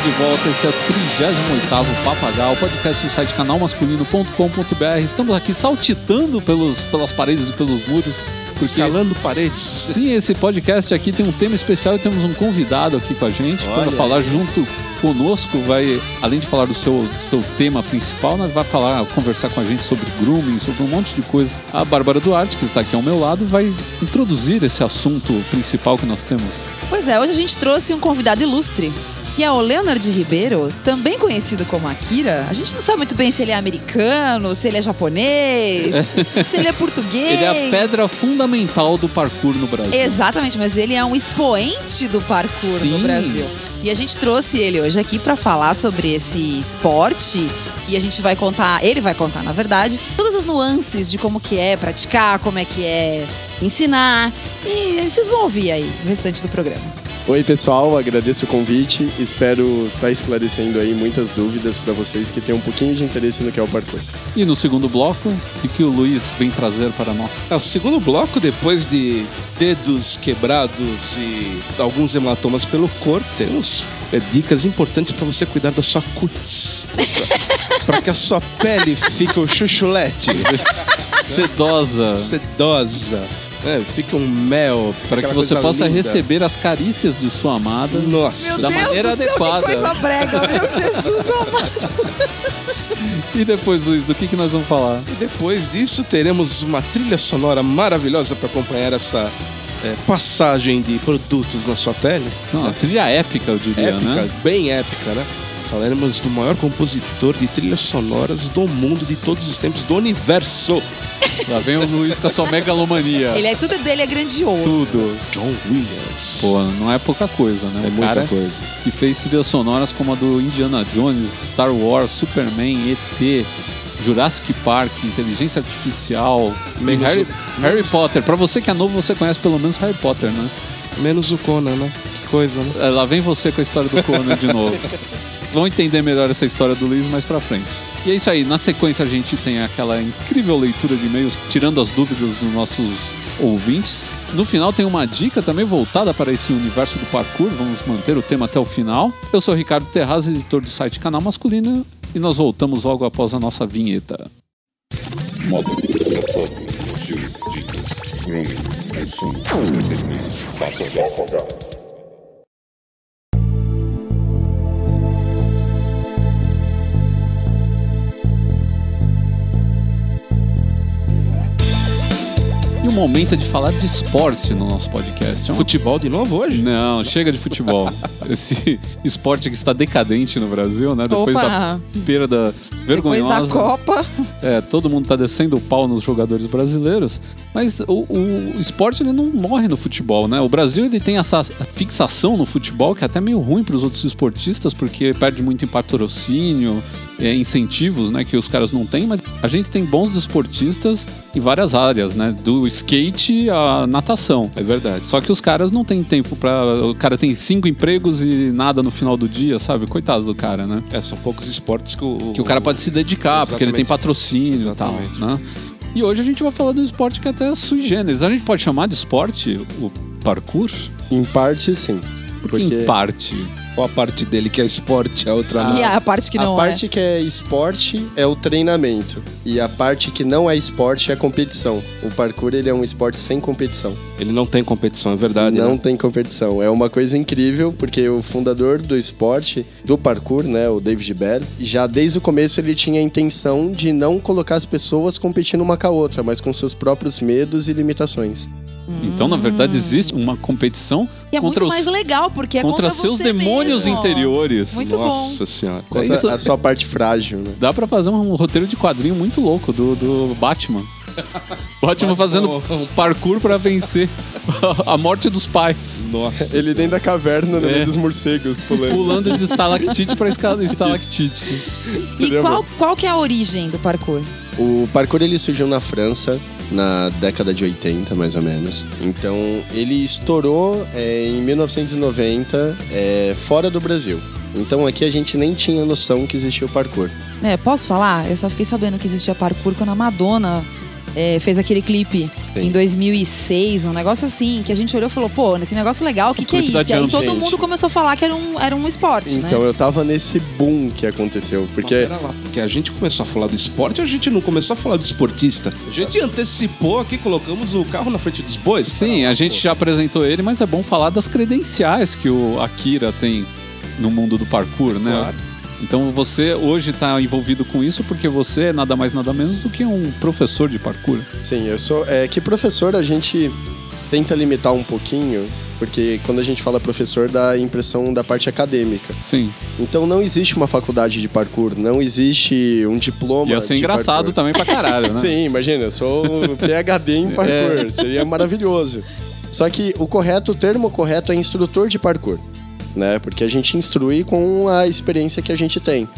Estamos de volta, esse é o 38º Papagal, podcast do site canalmasculino.com.br. Estamos aqui saltitando pelos, pelas paredes e pelos muros. Porque, Escalando paredes. sim, esse podcast aqui tem um tema especial e temos um convidado aqui com a gente para falar aí. junto conosco. Vai, além de falar do seu, do seu tema principal, né, vai falar, conversar com a gente sobre grooming, sobre um monte de coisa. A Bárbara Duarte, que está aqui ao meu lado, vai introduzir esse assunto principal que nós temos. Pois é, hoje a gente trouxe um convidado ilustre, que é o Leonard Ribeiro, também conhecido como Akira. A gente não sabe muito bem se ele é americano, se ele é japonês, se ele é português. Ele é a pedra fundamental do parkour no Brasil. Exatamente, mas ele é um expoente do parkour Sim. no Brasil. E a gente trouxe ele hoje aqui para falar sobre esse esporte. E a gente vai contar, ele vai contar, na verdade, todas as nuances de como que é praticar, como é que é ensinar. E vocês vão ouvir aí o restante do programa. Oi, pessoal, agradeço o convite. Espero estar esclarecendo aí muitas dúvidas para vocês que têm um pouquinho de interesse no que é o parkour. E no segundo bloco, o que o Luiz vem trazer para nós? É, o segundo bloco, depois de dedos quebrados e alguns hematomas pelo corpo, temos é, dicas importantes para você cuidar da sua cutis. para que a sua pele fique um chuchulete, Sedosa. sedosa, né? fique um mel. Para que você possa linda. receber as carícias de sua amada. Nossa, Da maneira adequada. que coisa brega, meu Jesus amado. E depois, Luiz, do que, que nós vamos falar? E depois disso, teremos uma trilha sonora maravilhosa para acompanhar essa é, passagem de produtos na sua pele. Não, trilha épica, eu diria, épica, né? bem épica, né? Falaremos do maior compositor de trilhas sonoras do mundo, de todos os tempos, do universo. Lá vem o Luiz com a sua megalomania. Ele é tudo dele é grandioso. Tudo. John Williams. Pô, não é pouca coisa, né? é O muita coisa. que fez trilhas sonoras como a do Indiana Jones, Star Wars, Superman, ET, Jurassic Park, Inteligência Artificial, Menos Harry, o- Harry menos- Potter. Pra você que é novo, você conhece pelo menos Harry Potter, né? Menos o Conan, né? Que coisa, né? É, Lá vem você com a história do Conan de novo. Vão entender melhor essa história do Luiz mais pra frente. E é isso aí, na sequência a gente tem aquela incrível leitura de e-mails, tirando as dúvidas dos nossos ouvintes. No final tem uma dica também voltada para esse universo do parkour, vamos manter o tema até o final. Eu sou Ricardo Terraz, editor do site Canal Masculino, e nós voltamos logo após a nossa vinheta. Telefone, estilo, dicas, grooming, consumo, momento é de falar de esporte no nosso podcast. É uma Futebol de novo hoje? Não, chega de futebol. Esse esporte que está decadente no Brasil, né? Depois Opa. da perda Depois vergonhosa. da Copa. É, todo mundo tá descendo o pau nos jogadores brasileiros, mas o, o esporte ele não morre no futebol, né? O Brasil ele tem essa fixação no futebol que é até meio ruim para os outros esportistas, porque perde muito em patrocínio, é, incentivos, né, que os caras não têm, mas a gente tem bons esportistas em várias áreas, né? Do skate à natação. É verdade. Só que os caras não têm tempo para O cara tem cinco empregos e nada no final do dia, sabe? Coitado do cara, né? É, são poucos esportes que o. Que o cara pode se dedicar, porque ele tem Exatamente. patrocínio Exatamente. e tal, né? E hoje a gente vai falar de um esporte que é até sui generis. A gente pode chamar de esporte o parkour? Em parte, sim. Porque em parte. Qual a parte dele que é esporte, a outra não. E a parte que não a parte que é esporte é o treinamento. E a parte que não é esporte é a competição. O parkour ele é um esporte sem competição. Ele não tem competição, é verdade. não né? tem competição. É uma coisa incrível, porque o fundador do esporte, do parkour, né, o David Bell, já desde o começo ele tinha a intenção de não colocar as pessoas competindo uma com a outra, mas com seus próprios medos e limitações. Então, na verdade, existe uma competição E é contra, muito mais os, legal, porque é contra contra, seus você demônios mesmo. interiores. Muito bom. Nossa senhora. Contra isso- a sua parte frágil, né? Dá pra fazer um roteiro de quadrinho muito louco do, do Batman. Batman fazendo um parkour pra vencer a morte dos pais. Nossa. Ele dentro da caverna, no É. meio dos morcegos, pulando. Pulando de estalactite pra esca- estalactite. E qual, qual que é a origem do parkour? O parkour ele surgiu na França na década de 80, mais ou menos. Então ele estourou é, em 1990 é, fora do Brasil. Então aqui a gente nem tinha noção que existia o parkour. É, posso falar? Eu só fiquei sabendo que existia parkour quando a Madonna é, fez aquele clipe em 2006, um negócio assim, que a gente olhou e falou, pô, que negócio legal, o que, que é isso? E aí todo gente. mundo começou a falar que era um, era um esporte, Então né? eu tava nesse boom que aconteceu. Porque. Pera lá, porque a gente começou a falar do esporte, a gente não começou a falar do esportista. A gente antecipou aqui, colocamos o carro na frente dos bois. Sim, a gente já apresentou ele, mas é bom falar das credenciais que o Akira tem no mundo do parkour, né? Claro. Então você hoje está envolvido com isso porque você é nada mais nada menos do que um professor de parkour. Sim, eu sou. É que professor a gente tenta limitar um pouquinho, porque quando a gente fala professor dá a impressão da parte acadêmica. Sim. Então não existe uma faculdade de parkour, não existe um diploma. Ia ser de engraçado parkour. também pra caralho, né? Sim, imagina, eu sou PhD em parkour, seria maravilhoso. Só que o correto, o termo correto é instrutor de parkour, né? Porque a gente instrui com a experiência que a gente tem.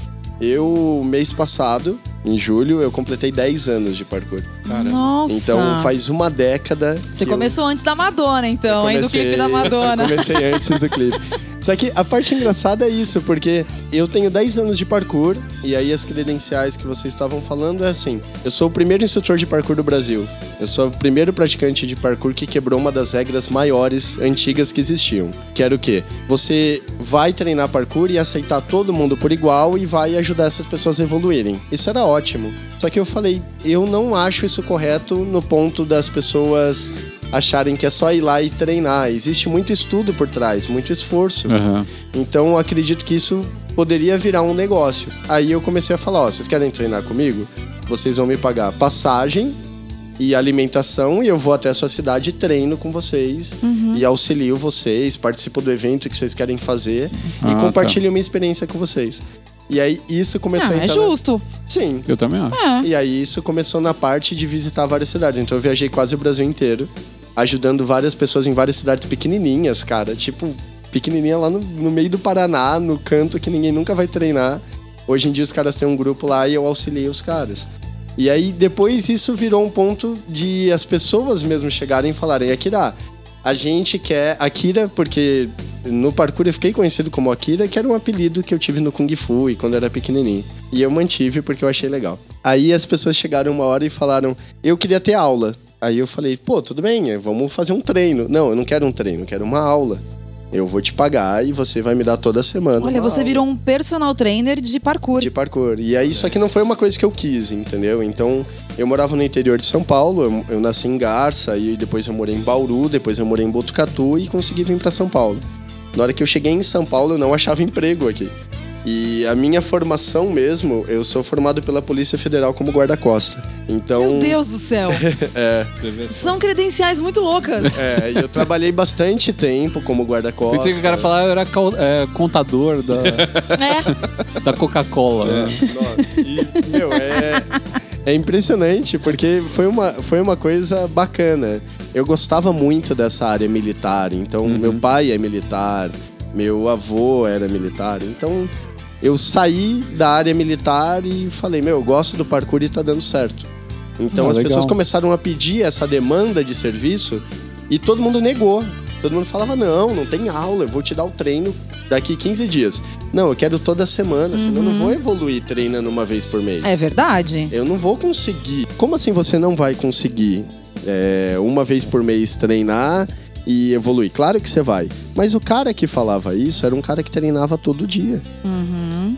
Eu, mês passado, em julho, eu completei 10 anos de parkour. Nossa. Então faz uma década. Você que eu- começou antes da Madonna, então, hein? Do comecei- clipe da Madonna. Eu comecei antes do clipe. Só que a parte engraçada é isso, porque eu tenho 10 anos de parkour, e aí as credenciais que vocês estavam falando é assim: eu sou o primeiro instrutor de parkour do Brasil. Eu sou o primeiro praticante de parkour que quebrou uma das regras maiores, antigas que existiam. Que era o quê? Você vai treinar parkour e aceitar todo mundo por igual e vai ajudar essas pessoas a evoluírem. Isso era ótimo. Só que eu falei, eu não acho isso correto no ponto das pessoas acharem que é só ir lá e treinar. Existe muito estudo por trás, muito esforço. Aham. Então eu acredito que isso poderia virar um negócio. Aí eu comecei a falar, ó, vocês querem treinar comigo? Vocês vão me pagar passagem e alimentação e eu vou até a sua cidade e treino com vocês e auxilio vocês, participo do evento que vocês querem fazer Ah, e tá. compartilho minha experiência com vocês. E aí isso começou Ah, a é entrar na- justo. Sim. Eu também acho. É. E aí isso começou na parte de visitar várias cidades. Então eu viajei quase o Brasil inteiro, ajudando várias pessoas em várias cidades pequenininhas, cara. Tipo, pequenininha lá no, no meio do Paraná, no canto que ninguém nunca vai treinar. Hoje em dia os caras têm um grupo lá e eu auxiliei os caras. E aí depois isso virou um ponto de as pessoas mesmo chegarem e falarem, Akira, a gente quer Akira porque no parkour eu fiquei conhecido como Akira, que era um apelido que eu tive no Kung Fu e quando eu era pequenininho. E eu mantive porque eu achei legal. Aí as pessoas chegaram uma hora e falaram, eu queria ter aula. Aí eu falei, pô, tudo bem, vamos fazer um treino. Não, eu não quero um treino, eu quero uma aula. Eu vou te pagar e você vai me dar toda semana. Olha, você aula virou um personal trainer de parkour. de parkour. E aí, só que não foi uma coisa que eu quis, entendeu? Então, eu morava no interior de São Paulo, eu, eu nasci em Garça, e depois eu morei em Bauru, depois eu morei em Botucatu e consegui vir pra São Paulo. Na hora que eu cheguei em São Paulo, eu não achava emprego aqui. E a minha formação mesmo, eu sou formado pela Polícia Federal como guarda-costa. Então, Meu Deus do céu. Só. São credenciais muito loucas. é, e eu trabalhei bastante tempo como guarda-costa. Pensei que o cara falar eu era é, contador da, É. da Coca-Cola. né? Nossa, e, meu, é, é impressionante, porque foi uma, foi uma coisa bacana. Eu gostava muito dessa área militar, então meu pai é militar, meu avô era militar, então eu saí da área militar e falei, meu, eu gosto do parkour e tá dando certo. Então Ah, as legal. pessoas começaram a pedir essa demanda de serviço e todo mundo negou. Todo mundo falava, não, não tem aula, eu vou te dar o treino daqui 15 dias. Não, eu quero toda semana, senão eu não vou evoluir treinando uma vez por mês. É verdade. Eu não vou conseguir. Como assim você não vai conseguir é, uma vez por mês treinar e evoluir? Claro que você vai. Mas o cara que falava isso era um cara que treinava todo dia.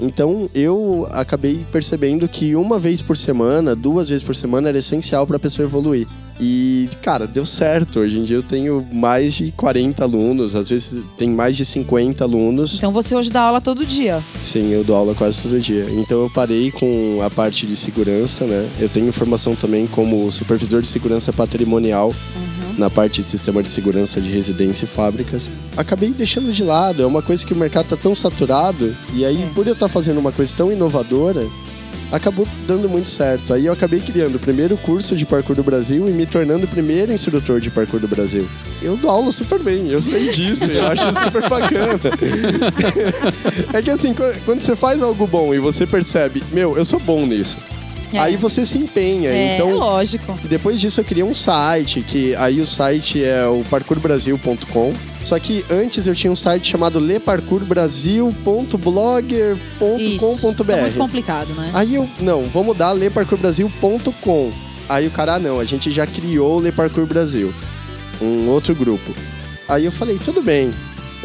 Então eu acabei percebendo que uma vez por semana, duas vezes por semana era essencial para a pessoa evoluir. E, cara, deu certo. Hoje em dia eu tenho mais de 40 alunos, às vezes tem mais de 50 alunos. Então você hoje dá aula todo dia. Sim, eu dou aula quase todo dia. Então eu parei com a parte de segurança, né? Eu tenho formação também como supervisor de segurança patrimonial na parte de sistema de segurança de residência e fábricas. Acabei deixando de lado, é uma coisa que o mercado tá tão saturado e aí por eu estar fazendo uma coisa tão inovadora, acabou dando muito certo. Aí eu acabei criando o primeiro curso de parkour do Brasil e me tornando o primeiro instrutor de parkour do Brasil. Eu dou aula super bem, eu sei disso, eu acho super bacana. é que assim, qu- quando você faz algo bom e você percebe, meu, eu sou bom nisso. É. Aí você se empenha. É, então, lógico. depois disso eu criei um site, que aí o site é o parkourbrasil.com. Só que antes eu tinha um site chamado leparkourbrasil.blogger.com.br. Isso. Tá muito complicado, né? Aí eu, não, vou mudar leparkourbrasil.com. Aí o cara, ah, não, a gente já criou o Le Parkour Brasil, um outro grupo. Aí eu falei, tudo bem.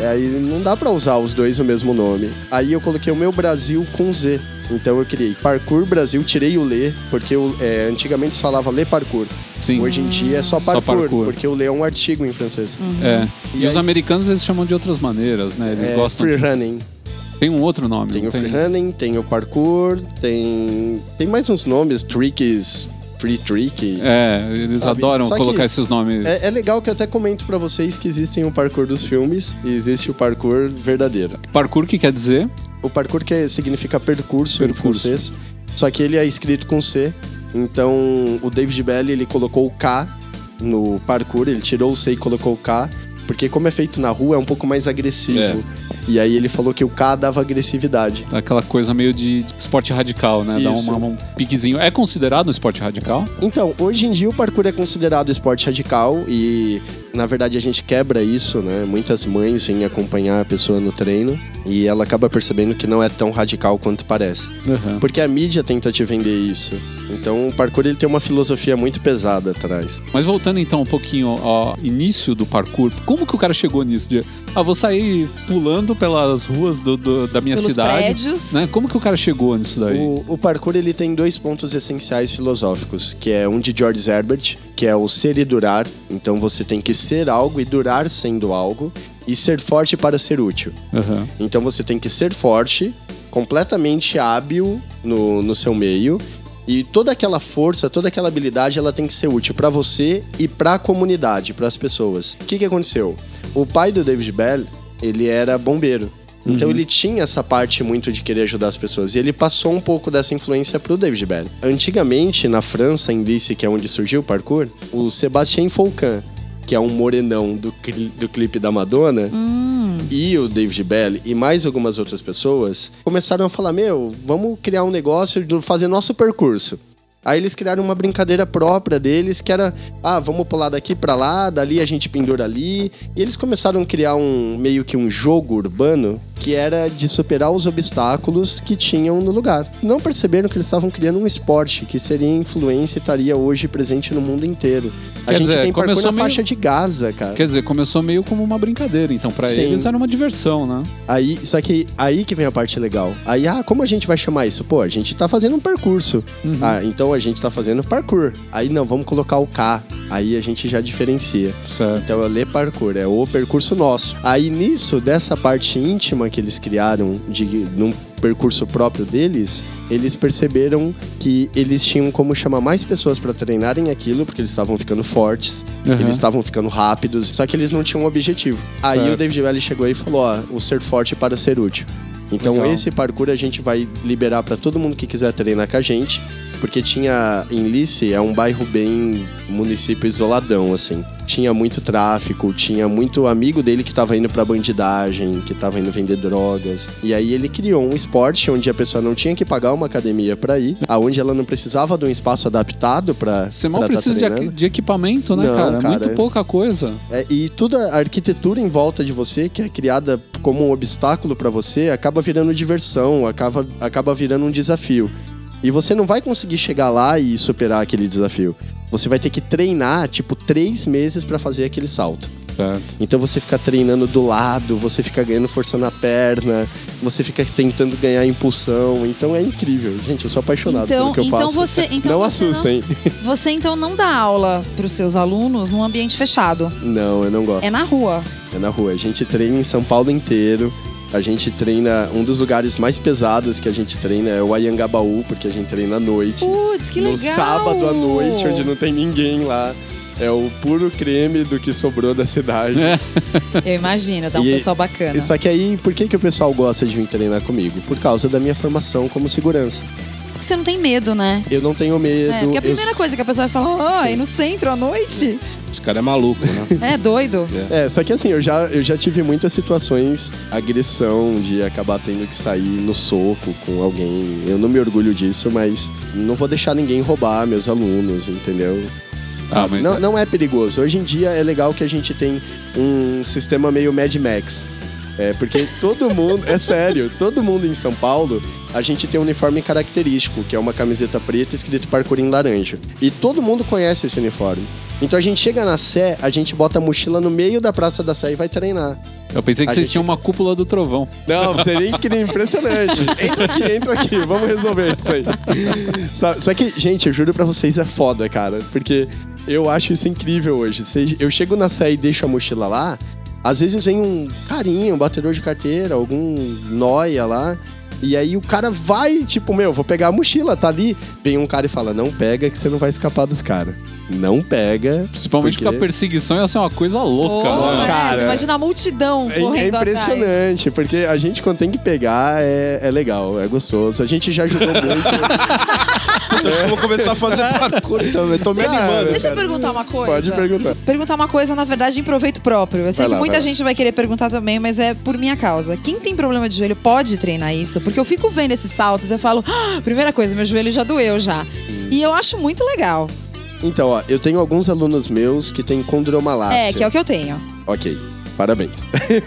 Aí não dá pra usar os dois o mesmo nome. Aí eu coloquei o meu Brasil com Z. Então eu criei Parkour Brasil, tirei o Le, porque eu, é, antigamente se falava Le Parkour. Sim. Hoje em dia é só Só parkour, parkour. porque o Le é um artigo em francês. É. E, E os aí- americanos eles chamam de outras maneiras, né? Eles É gostam. free running. Tem um outro nome. Tem o free running, tem o parkour, tem tem mais uns nomes, tricks, free trick. É, eles Sabe? adoram Só colocar esses nomes. É, é legal que eu até comento pra vocês que existem o parkour dos filmes e existe o parkour verdadeiro. Parkour que quer dizer? O parkour que significa percurso, Percurso. em francês, só que ele é escrito com C. Então o David Bell ele colocou o K no parkour, ele tirou o C e colocou o K, porque como é feito na rua é um pouco mais agressivo. É. E aí ele falou que o K dava agressividade. Aquela coisa meio de esporte radical, né? Dá Isso. uma- um piquezinho. É considerado um esporte radical? Então, hoje em dia o parkour é considerado esporte radical e na verdade a gente quebra isso, né? Muitas mães vêm acompanhar a pessoa no treino e ela acaba percebendo que não é tão radical quanto parece. Uhum. Porque a mídia tenta te vender isso. Então o parkour ele tem uma filosofia muito pesada atrás. Mas voltando então um pouquinho ao início do parkour, como que o cara chegou nisso? De, ah, vou sair pulando pelas ruas do- do- da minha Pelos cidade. prédios. Né? Como que o cara chegou nisso daí? O, o parkour ele tem dois pontos essenciais filosóficos, que é um de George Herbert, que é o ser e durar. Então você tem que ser algo e durar sendo algo, e ser forte para ser útil. Uhum. Então você tem que ser forte, completamente hábil no, no seu meio. E toda aquela força, toda aquela habilidade, ela tem que ser útil para você e para a comunidade, para as pessoas. O que, que aconteceu? O pai do David Bell, ele era bombeiro. Então ele tinha essa parte muito de querer ajudar as pessoas. E ele passou um pouco dessa influência pro David Bell. Antigamente, na França, em Nice, que é onde surgiu o parkour, o Sébastien Foucan, que é um morenão do, cli- do clipe da Madonna, e o David Bell e mais algumas outras pessoas começaram a falar: Meu, vamos criar um negócio de fazer nosso percurso. Aí eles criaram uma brincadeira própria deles, que era, ah, vamos pular daqui pra lá, dali a gente pendura ali. E eles começaram a criar um meio que um jogo urbano que era de superar os obstáculos que tinham no lugar. Não perceberam que eles estavam criando um esporte que seria influência e estaria hoje presente no mundo inteiro. A Quer gente dizer, tem começou na meio- faixa de Gaza, cara. Quer dizer, começou meio como uma brincadeira. Então, pra Sim. eles era uma diversão, né? Aí, só que aí que vem a parte legal. Aí, ah, como a gente vai chamar isso? Pô, a gente tá fazendo um percurso. Ah, então a gente tá fazendo parkour. Aí não, vamos colocar o K. Aí a gente já diferencia. Certo. Então é Le Parkour, é o percurso nosso. Aí nisso, dessa parte íntima que eles criaram de num percurso próprio deles, eles perceberam que eles tinham como chamar mais pessoas pra treinarem aquilo, porque eles estavam ficando fortes, Uhum. eles estavam ficando rápidos, só que eles não tinham um objetivo. Aí Certo. o David Valley chegou aí e falou: ó, o ser forte para ser útil. Então Legal. esse parkour a gente vai liberar pra todo mundo que quiser treinar com a gente, porque tinha em Lice é um bairro bem município isoladão assim. Tinha muito tráfico, tinha muito amigo dele que tava indo pra bandidagem, que tava indo vender drogas. E aí ele criou um esporte onde a pessoa não tinha que pagar uma academia pra ir, aonde ela não precisava de um espaço adaptado pra Você mal pra tá precisa de, treinando. equi- de equipamento, né, Não, cara? cara, Muito é- pouca coisa. É, e toda a arquitetura em volta de você, que é criada como um obstáculo pra você, acaba virando diversão, acaba, acaba virando um desafio. E você não vai conseguir chegar lá e superar aquele desafio. Você vai ter que treinar, tipo, três meses pra fazer aquele salto. Certo. Então você fica treinando do lado, você fica ganhando força na perna, você fica tentando ganhar impulsão. Então é incrível. Gente, eu sou apaixonado Então, pelo que eu então faço. você, então não você assustem. Você então não dá aula pros seus alunos num ambiente fechado. Não, eu não gosto. É na rua. É na rua. A gente treina em São Paulo inteiro. A gente treina. Um dos lugares mais pesados que a gente treina é o Ayangabaú, porque a gente treina à noite. Putz, que no legal! sábado à noite, onde não tem ninguém lá. É o puro creme do que sobrou da cidade. É. Eu imagino, dá um E- pessoal bacana. Só que aí, por que, que o pessoal gosta de vir treinar comigo? Por causa da minha formação como segurança. Porque você não tem medo, né? Eu não tenho medo. É, porque a eu primeira coisa que a pessoa vai falar, ah, ir no centro à noite? Esse cara é maluco, né? É doido. É, só que assim, eu já, eu já tive muitas situações, agressão, de acabar tendo que sair no soco com alguém. Eu não me orgulho disso, mas não vou deixar ninguém roubar meus alunos, entendeu? Ah, mas não, é- não é perigoso. Hoje em dia é legal que a gente tem um sistema meio Mad Max. É, porque todo mundo, é sério, todo mundo em São Paulo, a gente tem um uniforme característico, que é uma camiseta preta escrito parkour em laranja. E todo mundo conhece esse uniforme. Então a gente chega na Sé, a gente bota a mochila no meio da Praça da Sé e vai treinar. Eu pensei que A vocês gente- tinham uma cúpula do trovão. Não, seria incrível, impressionante. Entra aqui, entra aqui, vamos resolver isso aí. Só, que, gente, eu juro pra vocês, é foda, cara. Porque eu acho isso incrível hoje. Eu chego na Sé e deixo a mochila lá, às vezes vem um carinha, um batedor de carteira, algum noia lá. E aí o cara vai, tipo, meu, vou pegar a mochila, tá ali. Vem um cara e fala, não pega que você não vai escapar dos caras. Não pega. Principalmente porque a perseguição ia ser uma coisa louca, Oh, né? é, cara. imagina a multidão É, é correndo atrás. impressionante, porque a gente quando tem que pegar é, é legal, é gostoso. A gente já ajudou muito. Puta, acho que eu vou começar a fazer parkour também. Tô me animando. Deixa eu cara. perguntar uma coisa. Pode perguntar. Perguntar uma coisa, na verdade, em proveito próprio. Eu sei Vai que lá, muita vai lá. gente vai querer perguntar também, mas é por minha causa. Quem tem problema de joelho pode treinar isso? Porque eu fico vendo esses saltos e eu falo, "Ah, primeira coisa, meu joelho já doeu já. E eu acho muito legal. Então, ó, eu tenho alguns alunos meus que têm condromalácia. É, que é o que eu tenho. Ok, parabéns.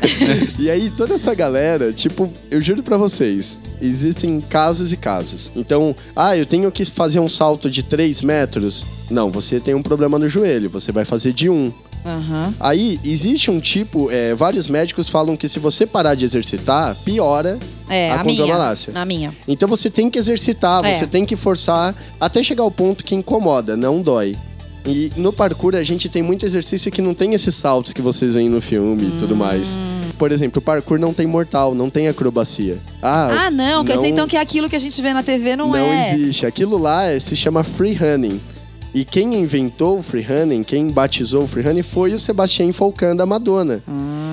e aí, toda essa galera, tipo, eu juro pra vocês, existem casos e casos. Então, ah, eu tenho que fazer um salto de 3 metros. Não, você tem um problema no joelho, você vai fazer de um. Aham. Aí, existe um tipo, é, vários médicos falam que se você parar de exercitar, piora É, a, a, minha. condromalácia. A minha. Então você tem que exercitar, É. você tem que forçar até chegar ao ponto que incomoda, não dói. E no parkour a gente tem muito exercício que não tem esses saltos que vocês veem no filme e tudo mais. Por exemplo, o parkour não tem mortal, não tem acrobacia. Ah, Ah, não. Quer dizer então que aquilo que a gente vê na TV não, não é. existe. Aquilo lá é- se chama free running. E quem inventou o free running, quem batizou o free running foi o Sebastião Falcão da Madonna.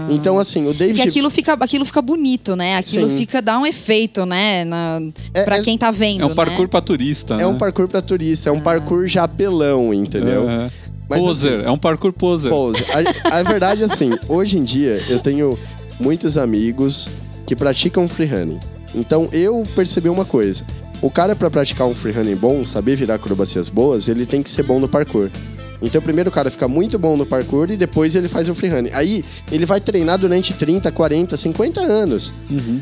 Então assim, o David Porque aquilo fica, aquilo fica bonito, né? Aquilo Sim. fica, dá um efeito, né? Na, É- pra é- quem tá vendo. É um parkour né? pra turista, né? é um parkour pra turista, é um parkour já apelão, entendeu? É. Mas, poser, assim, é um parkour poser. Pose. A, a verdade é assim, hoje em dia eu tenho muitos amigos que praticam freerunning. Então eu percebi uma coisa. O cara pra praticar um freerunning bom, saber virar acrobacias boas, ele tem que ser bom no parkour. Então primeiro o cara fica muito bom no parkour e depois ele faz o freerunning. Aí ele vai treinar durante 30, 40, 50 anos.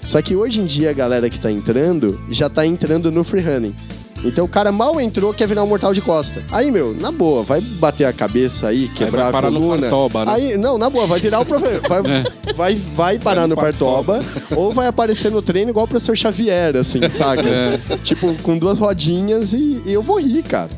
Só que hoje em dia a galera que tá entrando já tá entrando no freerunning. Então o cara mal entrou, quer virar um mortal de costa. Aí, meu, na boa, vai bater a cabeça aí, quebrar vai parar a no coluna. Partoba, né? Aí, não, na boa, vai virar o professor. Vai, vai, vai parar no Partoba, ou vai aparecer no treino igual o professor Xavier, assim, saca? Tipo, com duas rodinhas e, e eu vou rir, cara.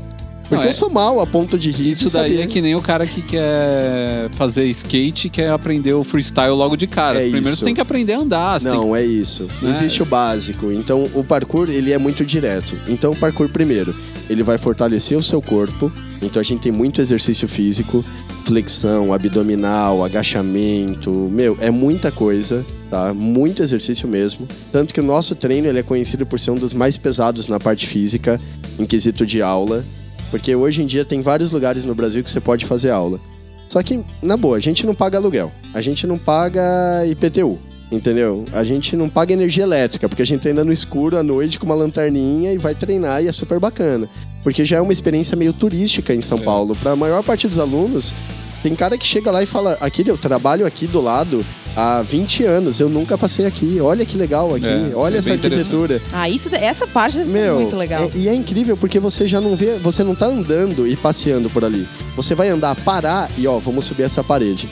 Porque Não, é- eu sou mal a ponto de rir. Isso de daí saber. é que nem o cara que quer fazer skate e quer aprender o freestyle logo de cara. É Primeiro isso. você tem que aprender a andar. Não, é isso. Né? Existe o básico. Então, o parkour, ele é muito direto. Então, o parkour, primeiro, ele vai fortalecer o seu corpo. Então, a gente tem muito exercício físico. Flexão, abdominal, agachamento. Meu, é muita coisa, tá? Muito exercício mesmo. Tanto que o nosso treino, ele é conhecido por ser um dos mais pesados na parte física, em quesito de aula. Porque hoje em dia tem vários lugares no Brasil que você pode fazer aula. Só que, na boa, a gente não paga aluguel. A gente não paga IPTU. Entendeu? A gente não paga energia elétrica, porque a gente treina no escuro à noite com uma lanterninha e vai treinar e é super bacana. Porque já é uma experiência meio turística em São Paulo. Para a maior parte dos alunos, tem cara que chega lá e fala: aqui eu trabalho aqui do lado há 20 anos, eu nunca passei aqui. Olha que legal aqui, É, olha é essa arquitetura. Ah, isso, essa parte deve ser Meu, muito legal. é- e é incrível porque você já não vê, você não tá andando e passeando por ali. Você vai andar, parar e ó, vamos subir essa parede.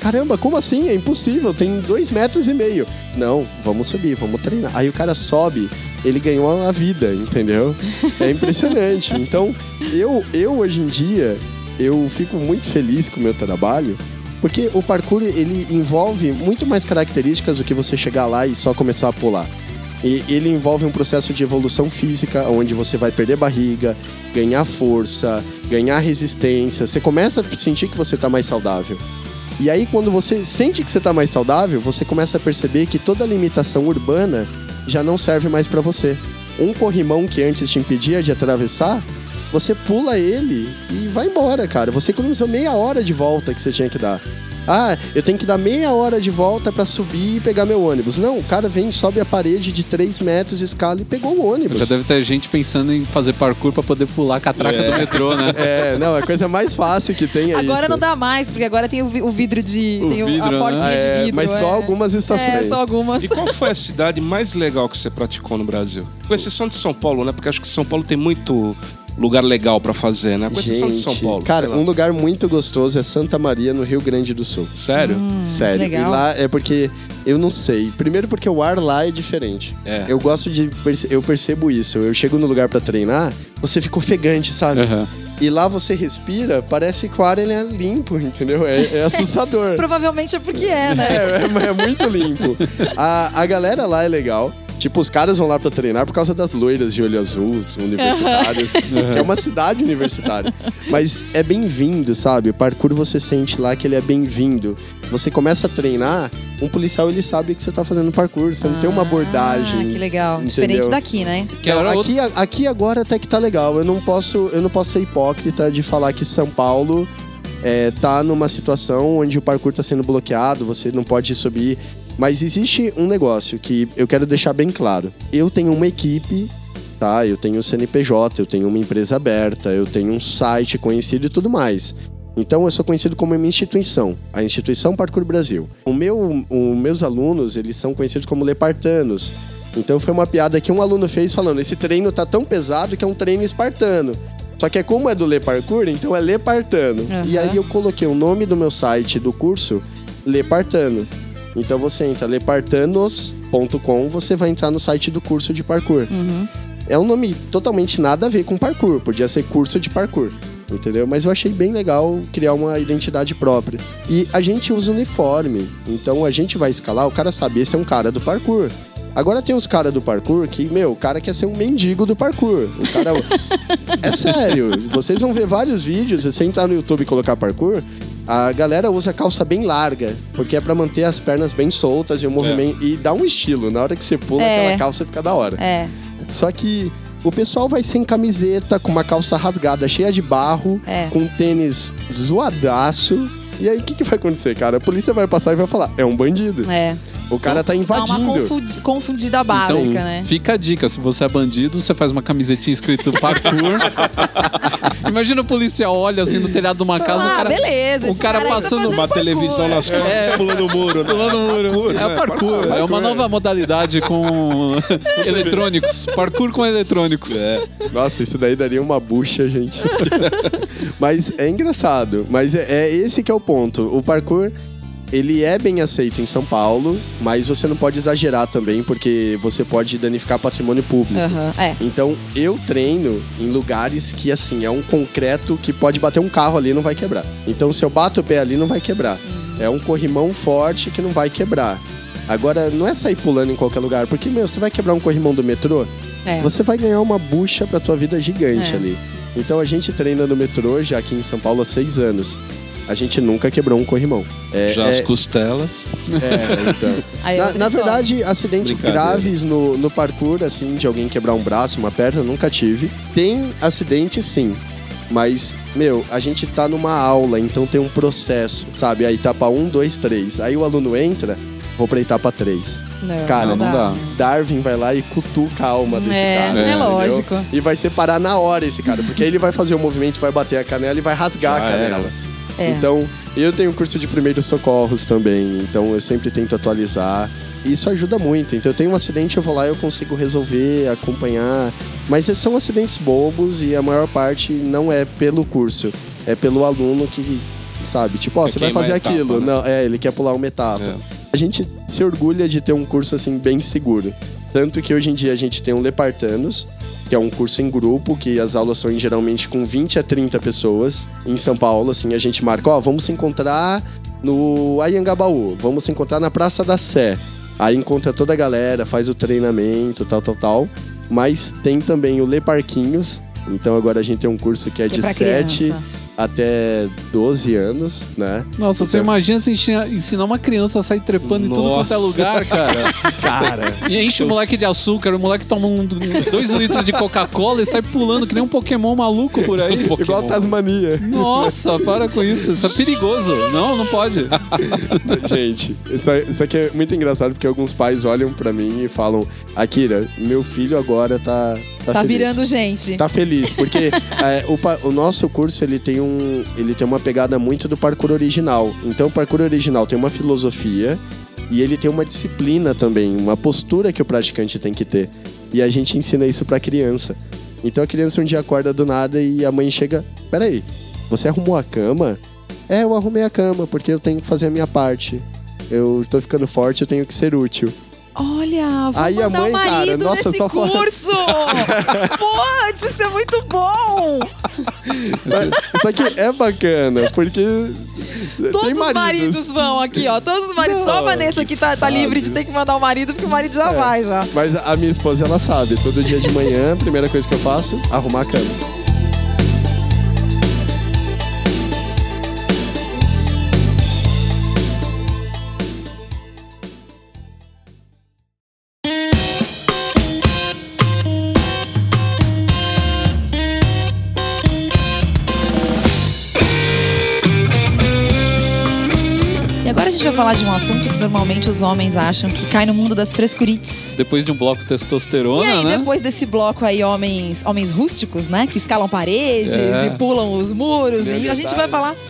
Caramba, como assim? É impossível, tem dois metros e meio. Não, vamos subir, vamos treinar. Aí o cara sobe, ele ganhou a vida, entendeu? É impressionante. Então, eu, eu hoje em dia, eu fico muito feliz com o meu trabalho, porque o parkour, ele envolve muito mais características do que você chegar lá e só começar a pular. E ele envolve um processo de evolução física, onde você vai perder barriga, ganhar força, ganhar resistência. Você começa a sentir que você está mais saudável. E aí, quando você sente que você está mais saudável, você começa a perceber que toda limitação urbana já não serve mais para você. Um corrimão que antes te impedia de atravessar, você pula ele e vai embora, cara. Você economizou meia hora de volta que você tinha que dar. Ah, eu tenho que dar meia hora de volta pra subir e pegar meu ônibus. Não, o cara vem, sobe a parede de 3 metros, escala e pegou o ônibus. Já deve ter gente pensando em fazer parkour pra poder pular a catraca do metrô, né? É, não, a coisa mais fácil que tem é Agora isso. não dá mais, porque agora tem o, vi- o vidro de. O tem vidro, né? a portinha É, de vidro. mas só é. algumas estações. É, só algumas. E qual foi a cidade mais legal que você praticou no Brasil? Com exceção de São Paulo, né? Porque acho que São Paulo tem muito lugar legal pra fazer, né? Com exceção de São Paulo. cara, um lugar muito gostoso é Santa Maria, no Rio Grande do Sul. Sério? Sério. legal. E lá é porque eu não sei. Primeiro porque o ar lá é diferente. É. Eu gosto de eu percebo isso. Eu chego no lugar pra treinar, você fica ofegante, sabe? Aham. E lá você respira, parece que o ar ele é limpo, entendeu? É, é assustador. Provavelmente é porque é, né? É, é, é muito limpo. A, a galera lá é legal. Tipo, os caras vão lá pra treinar por causa das loiras de olho azul, universitárias, que é uma cidade universitária. Mas é bem-vindo, sabe? O parkour você sente lá que ele é bem-vindo. Você começa a treinar, um policial ele sabe que você tá fazendo parkour, você não tem uma abordagem. Ah, que legal. entendeu? Diferente daqui, né? Que Não, era aqui, aqui agora até que tá legal. Eu não posso, eu não posso ser hipócrita de falar que São Paulo é, tá numa situação onde o parkour tá sendo bloqueado, você não pode subir. Mas existe um negócio que eu quero deixar bem claro. Eu tenho uma equipe, tá? Eu tenho o CNPJ, eu tenho uma empresa aberta, eu tenho um site conhecido e tudo mais. Então eu sou conhecido como uma instituição, a instituição Parkour Brasil. O meu, os meus alunos eles são conhecidos como lepartanos. Então foi uma piada que um aluno fez falando: esse treino tá tão pesado que é um treino espartano. Só que é como é do Le Parkour, então é Lepartano. Aham. E aí eu coloquei o nome do meu site do curso Lepartano. Então você entra lepartanos.com, você vai entrar no site do curso de parkour. É um nome totalmente nada a ver com parkour, podia ser curso de parkour. Entendeu? Mas eu achei bem legal criar uma identidade própria. E a gente usa uniforme. Então a gente vai escalar, o cara sabe, esse é um cara do parkour. Agora tem os caras do parkour que, meu, o cara quer ser um mendigo do parkour. O cara. é sério. Vocês vão ver vários vídeos, se você entrar no YouTube e colocar parkour, a galera usa calça bem larga, porque é pra manter as pernas bem soltas e o movimento. E dá um estilo. Na hora que você pula, É. aquela calça fica da hora. É. Só que o pessoal vai sem camiseta, com uma calça rasgada, cheia de barro, É. com um tênis zoadaço. E aí, o que, que vai acontecer, cara? A polícia vai passar e vai falar: é um bandido. É. O cara tá Dá invadindo. uma confundi- confundida básica, Então, né? fica a dica, se você é bandido, você faz uma camisetinha escrito parkour. Imagina o policial olha assim no telhado de uma casa, ah, o cara, beleza. o cara aí tá passando Uma parkour. televisão nas costas, pulando o muro. né? pulando o muro. É né? parkour, é uma nova modalidade com eletrônicos. Parkour com eletrônicos. É. Nossa, isso daí daria uma bucha, gente. mas é engraçado. Mas é, é esse que é o ponto. O parkour, ele é bem aceito em São Paulo, mas você não pode exagerar também, porque você pode danificar patrimônio público. Aham, É. Então, eu treino em lugares que, assim, é um concreto que pode bater um carro ali e não vai quebrar. Então, se eu bato o pé ali, não vai quebrar. É um corrimão forte que não vai quebrar. Agora, não é sair pulando em qualquer lugar, porque, meu, você vai quebrar um corrimão do metrô, É. você vai ganhar uma bucha pra tua vida gigante É. ali. Então, a gente treina no metrô já aqui em São Paulo há seis anos. A gente nunca quebrou um corrimão. É, Já é- as costelas. é, então. Aí é Na, na verdade, acidentes graves no, no parkour, assim, de alguém quebrar um braço, uma perna, nunca tive. Tem acidente, sim. Mas, meu, a gente tá numa aula, então tem um processo, sabe? A etapa 1, 2, 3. Aí o aluno entra, vou pra etapa 3. Não, Cara, não dá. Darwin vai lá e cutuca a alma desse É, cara. é entendeu? lógico. E vai separar na hora esse cara, porque aí ele vai fazer o movimento, vai bater a canela e vai rasgar Já a canela. É. Então, eu tenho um curso de primeiros socorros também, então eu sempre tento atualizar. E isso ajuda muito. Então, eu tenho um acidente, eu vou lá e eu consigo resolver, acompanhar. Mas são acidentes bobos e a maior parte não é pelo curso, é pelo aluno que, sabe, tipo, ó, Quer você vai fazer etapa, aquilo. né? Não, é, ele quer pular uma etapa. É. A gente se orgulha de ter um curso assim bem seguro. Tanto que hoje em dia a gente tem o Lepartanos, que é um curso em grupo, que as aulas são geralmente com 20 a 30 pessoas. Em São Paulo, assim, a gente marca, ó, vamos se encontrar no Ayangabaú, vamos se encontrar na Praça da Sé. Aí encontra toda a galera, faz o treinamento, tal, tal, tal. Mas tem também o Le Parquinhos. Então agora a gente tem um curso que é Que é de pra 7 criança. Até 12 anos, né? Nossa, você Então- imagina se ensinar, ensinar uma criança a sair trepando em tudo quanto é Nossa. lugar, cara. Cara, E enche o moleque de açúcar, o moleque toma um, dois litros de Coca-Cola e sai pulando que nem um Pokémon maluco por aí. igual Tasmania. Nossa, para com isso. Isso é perigoso. Não, não pode. Gente, isso, é- isso aqui é muito engraçado porque alguns pais olham pra mim e falam: Akira, meu filho agora tá. Tá, Tá virando gente. Tá feliz, porque é, o, o nosso curso ele tem, um, ele tem uma pegada muito do parkour original. Então, o parkour original tem uma filosofia e ele tem uma disciplina também, uma postura que o praticante tem que ter. E a gente ensina isso pra criança. Então, a criança um dia acorda do nada e a mãe chega: Peraí, você arrumou a cama? É, eu arrumei a cama porque eu tenho que fazer a minha parte. Eu tô ficando forte, eu tenho que ser útil. Olha, vou Aí a mandar mãe, o marido cara, nossa, nesse só curso. Pô, isso é muito bom. Isso aqui é bacana, porque. Todos os maridos. maridos vão aqui, ó. Todos os maridos. Só a Não, Vanessa que que tá, tá livre de ter que mandar o marido, porque o marido já vai, já. Mas a minha esposa, ela sabe. Todo dia de manhã, a primeira coisa que eu faço, arrumar a cama. Falar de um assunto que normalmente os homens acham que cai no mundo das frescurites. Depois de um bloco testosterona, E aí, né? depois desse bloco aí, homens, homens rústicos, né? Que escalam paredes É. e pulam os muros. E a gente vai falar.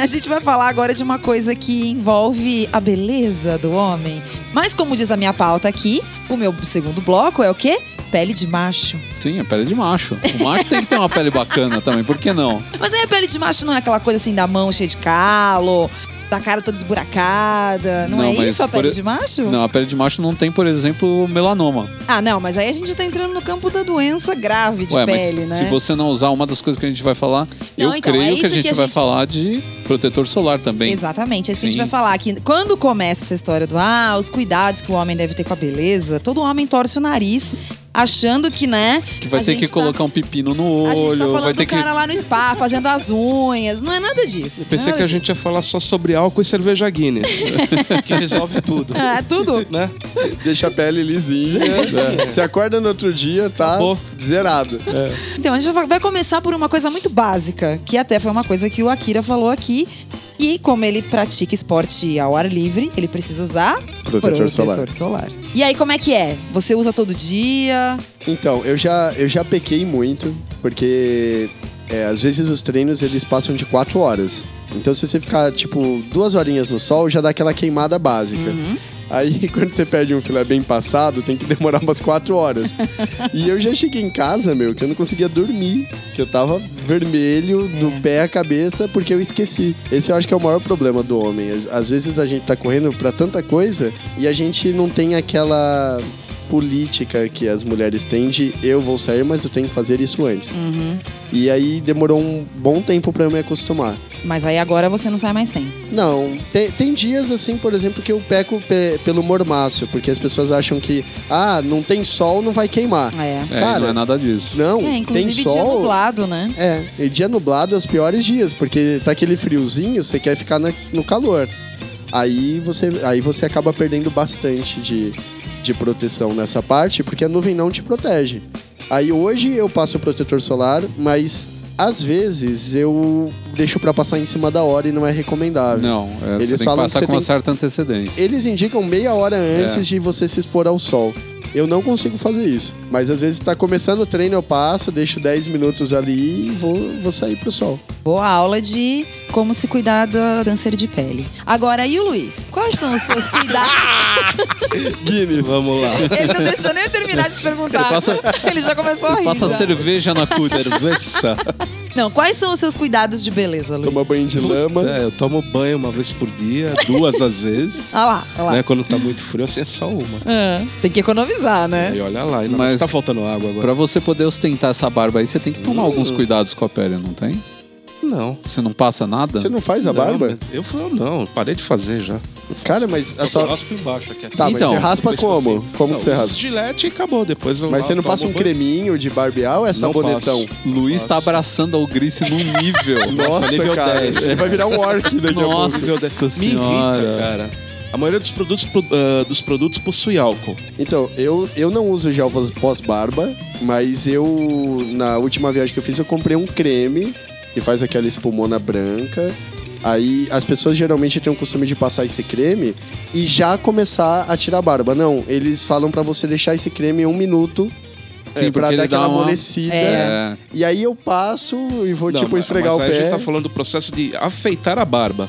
A gente vai falar agora de uma coisa que envolve a beleza do homem. Mas, como diz a minha pauta aqui, o meu segundo bloco é o quê? Pele de macho. Sim, é pele de macho. O macho tem que ter uma pele bacana também, por que não? Mas aí a pele de macho não é aquela coisa assim da mão cheia de calo, da cara toda esburacada. Não, Não, é isso a pele de macho? Não, a pele de macho não tem, por exemplo, melanoma. Ah, não, mas aí a gente tá entrando no campo da doença grave de Ué, pele, né? se você não usar uma das coisas que a gente vai falar, Não, eu então, é creio que a gente que a vai gente- falar de protetor solar também. Exatamente, é isso que a gente Sim. vai falar. Que quando começa essa história do ah, os cuidados que o homem deve ter com a beleza, todo homem torce o nariz, achando que, né? Que vai a ter gente que colocar um pepino no Tá, a gente tá olho, falando vai ter do que. cara lá no spa, fazendo as unhas. Não é nada disso. Eu pensei não é que a nada gente ia falar só sobre álcool e cerveja Guinness, que resolve tudo, disso. É, tudo. né? Deixa a pele lisinha. né? Você acorda no outro dia, tá Acabou. zerado. Então, a gente vai- vai começar por uma coisa muito básica, que até foi uma coisa que o Akira falou aqui. E como ele pratica esporte ao ar livre, ele precisa usar Protetor solar. solar. E aí, como é que é? Você usa todo dia? Então, eu já, eu já pequei muito, porque é, às vezes os treinos eles passam de quatro horas. Então, se você ficar, tipo, duas horinhas no sol, já dá aquela queimada básica. Aí, quando você pede um filé bem passado, tem que demorar umas quatro horas. e eu já cheguei em casa, meu, que eu não conseguia dormir. Que eu tava vermelho do pé à cabeça porque eu esqueci. Esse eu acho que é o maior problema do homem. Às- Às vezes a gente tá correndo pra tanta coisa e a gente não tem aquela política que as mulheres têm de eu vou sair, mas eu tenho que fazer isso antes. E aí demorou um bom tempo pra eu me acostumar. Mas aí agora você não sai mais sem. Não, tem, tem dias assim, por exemplo, que eu peco pe- pelo mormaço, porque as pessoas acham que, ah, não tem sol, não vai queimar. É. É, Cara, não é nada disso. Não, É, tem inclusive dia sol. nublado, né? É, e dia nublado é os piores dias, porque tá aquele friozinho, você quer ficar na- no calor. Aí você, aí você acaba perdendo bastante de, de proteção nessa parte, porque a nuvem não te protege. Aí hoje eu passo o protetor solar, mas às vezes eu deixo pra passar em cima da hora e não é recomendável. Não, é, Eles você tem que falam que passar você com tem- certa antecedência. Eles indicam meia hora antes É. de você se expor ao sol. Eu não consigo fazer isso. Mas às vezes tá começando o treino, eu passo, deixo 10 minutos ali e vou, vou sair pro sol. Boa aula de como se cuidar do câncer de pele. Agora, e o Luiz? Quais são os seus cuidados? Guinness. Vamos lá. Ele não deixou nem eu terminar de perguntar. Ele passa- Ele já começou a rir. Passa já. cerveja na cutis. Cerveja. Não, quais são os seus cuidados de beleza, Luiz? Toma banho de lama. É, eu tomo banho uma vez por dia, duas às vezes. Ah lá, ah lá. Né? Quando tá muito frio, assim é só uma. Ah, tem que economizar, né? E olha lá, e não, Mas- tá faltando água agora. Pra você poder ostentar essa barba aí, você tem que tomar alguns cuidados com a pele, não tem? não. Você não passa nada? Você não faz a Não, barba? eu eu não, parei de fazer já. Cara, mas a sua... Raspo embaixo aqui. Tá, mas Então, você raspa como? que eu Como Não, que você raspa? Gilete e acabou. Depois eu Mas você não passa um banho. creminho de barbear ou é sabonetão? passo. Luiz tá abraçando a Grice num nível. Nossa, nível cara. 10. Você vai virar um orc daqui a pouco. Nossa. Nível dez. Me Senhora. irrita, cara. A maioria dos produtos, pro- ah, dos produtos possui álcool. Então, eu, eu não uso gel pós- pós-barba, mas eu, na última viagem que eu fiz, eu comprei um creme que faz aquela espumona branca. Aí as pessoas geralmente têm o costume de passar esse creme e já começar a tirar a barba. Não, eles falam pra você deixar esse creme um minuto Sim, é, pra dar aquela uma- amolecida. É. E aí eu passo e vou, Não, tipo, esfregar mas o pé. a gente tá falando do processo de afeitar a barba.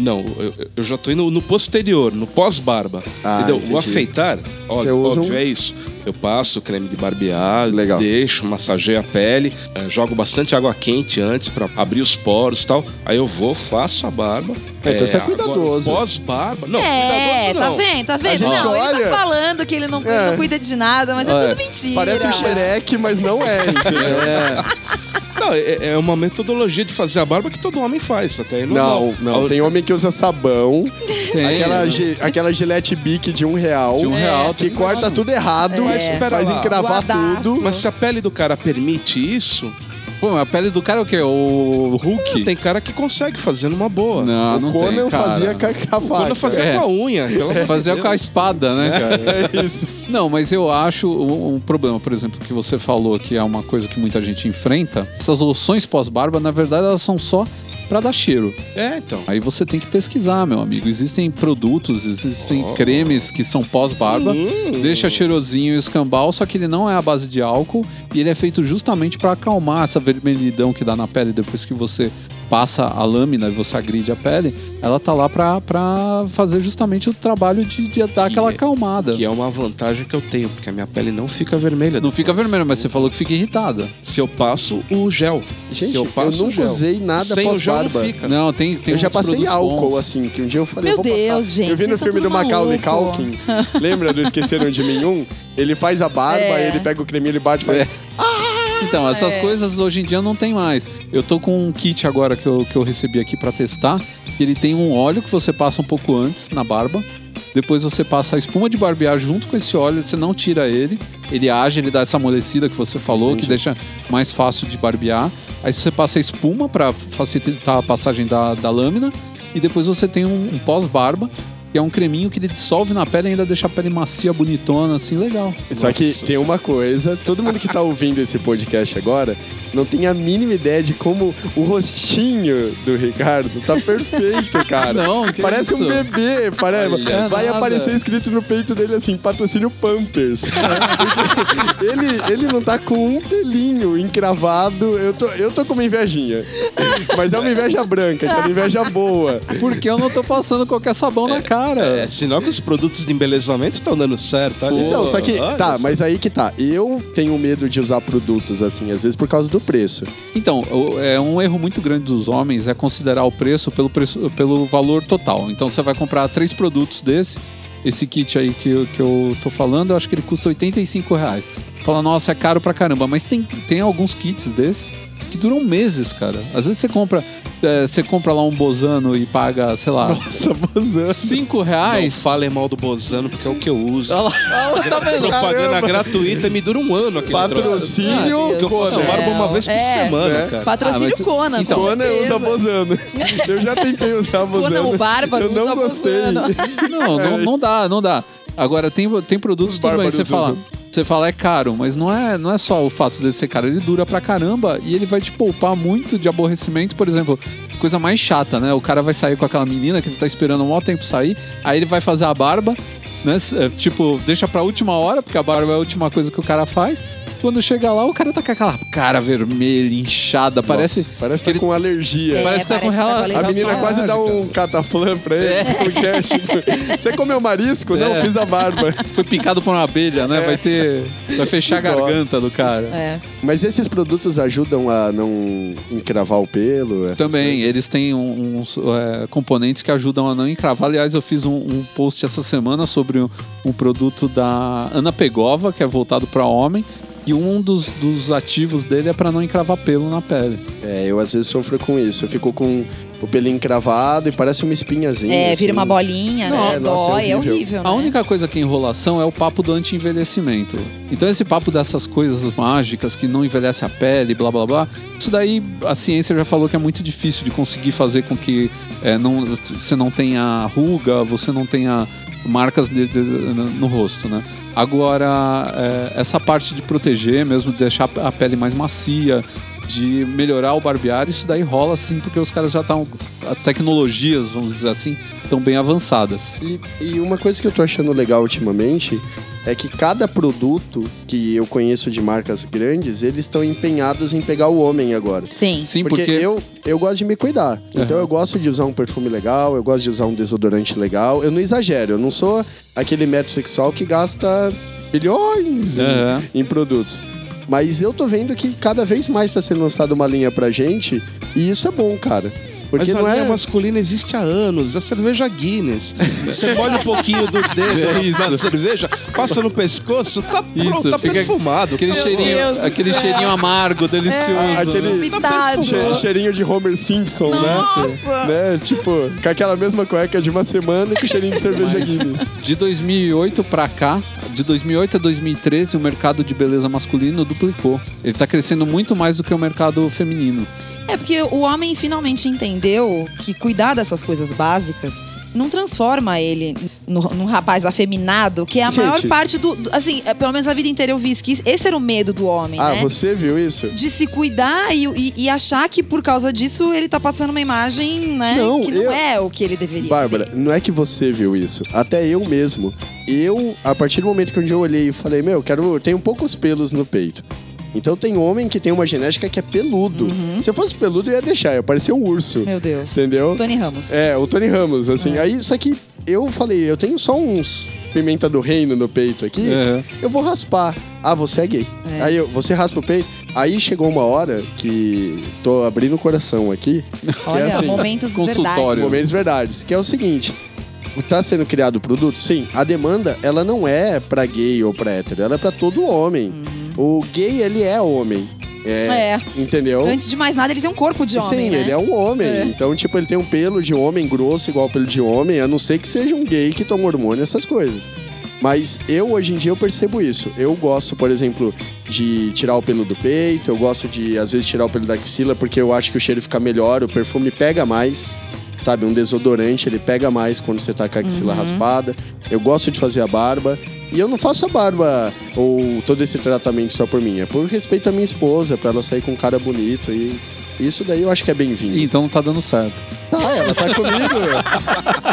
Não, eu, eu já tô indo no posterior, no pós-barba. Ah, entendeu? entendi. O afeitar, Você olha, usa óbvio, um- é isso. Eu passo creme de barbear, Legal. deixo, massageio a pele, eh, jogo bastante água quente antes pra abrir os poros e tal. Aí eu vou, faço a barba. É, então você é agora, cuidadoso. Pós-barba. Não, é, cuidadoso tá não. vendo? Tá vendo? gente não, ele olha- tá falando que ele não, ele É. não cuida de nada, mas é Olha, tudo mentira. Parece um xereque, mas não é, entendeu? É. Não, é, é uma metodologia de fazer a barba que todo homem faz. Até é. Não, não. A- Tem homem que usa sabão, Tem. aquela, aquela gilete bic de um real, De um real, que corta tudo errado, É. faz encravar Suadaço. tudo. Mas se a pele do cara permite isso, Pô, mas a pele do cara é o quê? O Hulk? tem cara que consegue fazer numa boa. Não, o não Conan tem, cara. fazia com a- com a faca. Quando fazer É. com a unha. pelo Fazia com a Deus. espada, né, cara? É isso. Não, mas eu acho um, um problema, por exemplo, que você falou que é uma coisa que muita gente enfrenta. Essas loções pós-barba, na verdade, elas são só pra dar cheiro. É, então. Aí você tem que pesquisar, meu amigo. Existem produtos, existem Oh. cremes que são pós-barba, Hum. deixa cheirosinho e escambau, só que ele não é a base de álcool e ele é feito justamente pra acalmar essa vermelhidão que dá na pele depois que você passa a lâmina e você agride a pele. Ela tá lá pra, pra fazer justamente o trabalho de, de dar Que aquela é- acalmada. Que é uma vantagem que eu tenho, porque a minha pele não fica vermelha. Não fica vermelho, mas você falou que fica irritada. Se eu passo o gel. Gente, se eu eu, passo o nunca gel. usei nada Sem o gel não fica. Não, tem, tem Eu já passei álcool, bons. assim, que um dia eu falei, Meu eu vou passar. Deus, gente, Eu vi no filme do Macaulay. Culkin. Lembra do Esqueceram de Mim 1? Ele faz a barba, É. ele pega o creminho, ele bate e faz... É. Então, essas É. coisas hoje em dia não tem mais. Eu tô com um kit agora que eu, que eu recebi aqui pra testar. Ele tem um óleo que você passa um pouco antes na barba. Depois você passa a espuma de barbear junto com esse óleo, você não tira ele. Ele age, ele dá essa amolecida que você falou, que deixa mais fácil de barbear. Aí você passa a espuma pra facilitar a passagem da, da lâmina. E depois você tem um, um pós-barba, que é um creminho que ele dissolve na pele e ainda deixa a pele macia, bonitona, assim, legal. Só que Nossa tem uma coisa, todo mundo que tá ouvindo esse podcast agora não tem a mínima ideia de como o rostinho do Ricardo tá perfeito, cara. Não, que Parece um isso? bebê, parece. Olha Vai nada. aparecer escrito no peito dele assim, patrocínio Pampers. Porque ele, ele não tá com um pelinho encravado. Eu tô, eu tô com uma invejinha. Mas é uma inveja branca, que é uma inveja boa. Porque eu não tô passando qualquer sabão na cara. É, sinal que os produtos de embelezamento estão dando certo. Olha. Então, só que, Olha tá, mas aí que tá. Eu tenho medo de usar produtos assim, às vezes por causa do preço. Então, é um erro muito grande dos homens é considerar o preço pelo, preço, pelo valor total. Então, você vai comprar três produtos desse, esse kit aí que, eu- que eu tô falando, eu acho que ele custa 85 reais. Fala, nossa, é caro pra caramba. Mas tem, tem alguns kits desses que duram meses, cara. Às vezes você compra, é, você compra lá um Bozano e paga, sei lá, Nossa, bozando. 5 Não reais. falem mal do Bozano, porque é o que eu uso. Olha lá, tá vendo? Propaganda gratuita me dura um ano aquele troço. Patrocínio Que eu faço barba uma vez por É. semana, É. cara. Patrocínio Ah, mas- Conan, então, certeza. usa bozano. Eu já tentei usar bozano. Conan o Bárbaro Eu não usa gostei. Bozano. Não, não, não dá, não dá. Agora, tem, tem produtos, Os tudo bem, você fala. Você fala é caro, mas não é, não é só o fato dele ser caro, ele dura pra caramba e ele vai te poupar muito de aborrecimento, por exemplo, coisa mais chata, né? O cara vai sair com aquela menina que ele tá esperando um maior tempo sair, aí ele vai fazer a barba, né? É, Tipo, deixa pra última hora, porque a barba é a última coisa que o cara faz. Quando chega lá, o cara tá com aquela cara vermelha, inchada, parece. Nossa, parece que que tá com alergia. É, Parece que tá com parece que tá com A menina quase dá um cataflã pra ele. É. Porque, tipo, você comeu marisco? Não, É. fiz a barba. Foi picado por uma abelha, né? Vai ter. Vai fechar a garganta do cara. É. Mas esses produtos ajudam a não encravar o pelo? Também, coisas? eles têm uns é, componentes que ajudam a não encravar. Aliás, eu fiz um, um post essa semana sobre um, um produto da Ana Pegova, que é voltado para homem, E um dos, dos ativos dele é pra não encravar pelo na pele. É, eu às vezes sofro com isso. Eu fico com o pelinho encravado e parece uma espinhazinha. É, assim. vira uma bolinha, né? É, nossa, é Dói, é horrível. horrível. A né? única coisa que é enrolação é o papo do anti-envelhecimento. Então esse papo dessas coisas mágicas que não envelhece a pele, blá blá blá, isso daí a ciência já falou que é muito difícil de conseguir fazer com que é, não, você não tenha ruga, você não tenha marcas de- de- no rosto, né? Agora, é, essa parte de proteger mesmo, de deixar a pele mais macia, de melhorar o barbear, isso daí rola sim, porque os caras já estão. As tecnologias, vamos dizer assim, estão bem avançadas. E, e uma coisa que eu tô achando legal ultimamente é que cada produto que eu conheço de marcas grandes, eles estão empenhados em pegar o homem agora. Sim. Sim, Porque, porque. eu, eu gosto de me cuidar. Então Aham. eu gosto de usar um perfume legal, eu gosto de usar um desodorante legal. Eu não exagero, eu não sou aquele metrosexual que gasta bilhões em- Aham. em, produtos. Mas eu tô vendo que cada vez mais tá sendo lançada uma linha pra gente e isso é bom, cara. Porque Mas não a linha é. masculina existe há anos. A cerveja Guinness. Você molha um pouquinho do dedo É na cerveja, passa no pescoço, tá pronto, Isso, tá perfumado. Aquele cheirinho, Deus aquele cheirinho amargo, delicioso. É, aquele- Tá perfumado. Cheirinho de Homer Simpson, Nossa! né? né? Tipo, com aquela mesma cueca de uma semana e com cheirinho de cerveja Mas Guinness. de 2008 pra cá, de 2008 a 2013, o mercado de beleza masculino duplicou. Ele tá crescendo muito mais do que o mercado feminino. É porque o homem finalmente entendeu que cuidar dessas coisas básicas não transforma ele no- num rapaz afeminado, que é a Gente. maior parte do, Assim, é, pelo menos a vida inteira eu vi isso, que esse era o medo do homem, Ah, né? você viu isso? De se cuidar e, e- e achar que por causa disso ele tá passando uma imagem, né? Não, que não eu- é o que ele deveria Bárbara, ser. não é que você viu isso. Até eu mesmo. Eu, a partir do momento que eu olhei e falei, meu, eu quero. Eu tenho poucos pelos no peito. Então tem homem que tem uma genética que é peludo. Se eu fosse peludo, eu ia deixar, ia parecer um urso. Meu Deus. Entendeu? Tony Ramos. É, o Tony Ramos, assim. Aí, só que eu falei, eu tenho só uns pimenta do reino no peito aqui, É. eu vou raspar. Ah, você é gay. É. Aí eu, você raspa o peito. Aí chegou uma hora que tô abrindo o coração aqui. que Olha, é assim, momentos consultório. verdades. Momentos verdades. Que é o seguinte. Tá sendo criado o produto? Sim. A demanda, ela não é pra gay ou pra hétero. Ela é pra todo homem. O gay, ele é homem. É. É. Entendeu? Antes de mais nada, ele tem um corpo de homem, Sim, né? ele é um homem. É. Então, tipo, ele tem um pelo de homem grosso, igual pelo de homem, a não ser que seja um gay que toma hormônio, essas coisas. Mas eu, hoje em dia, eu percebo isso. Eu gosto, por exemplo, de tirar o pelo do peito, eu gosto de, às vezes, tirar o pelo da axila, porque eu acho que o cheiro fica melhor, o perfume pega mais. Sabe, um desodorante, ele pega mais quando você tá com a axila raspada. Eu gosto de fazer a barba. E eu não faço a barba ou todo esse tratamento só por mim. É por respeito à minha esposa, pra ela sair com um cara bonito. E isso daí eu acho que é bem-vindo. Ih, Então não tá dando certo. Ah, ela tá comigo.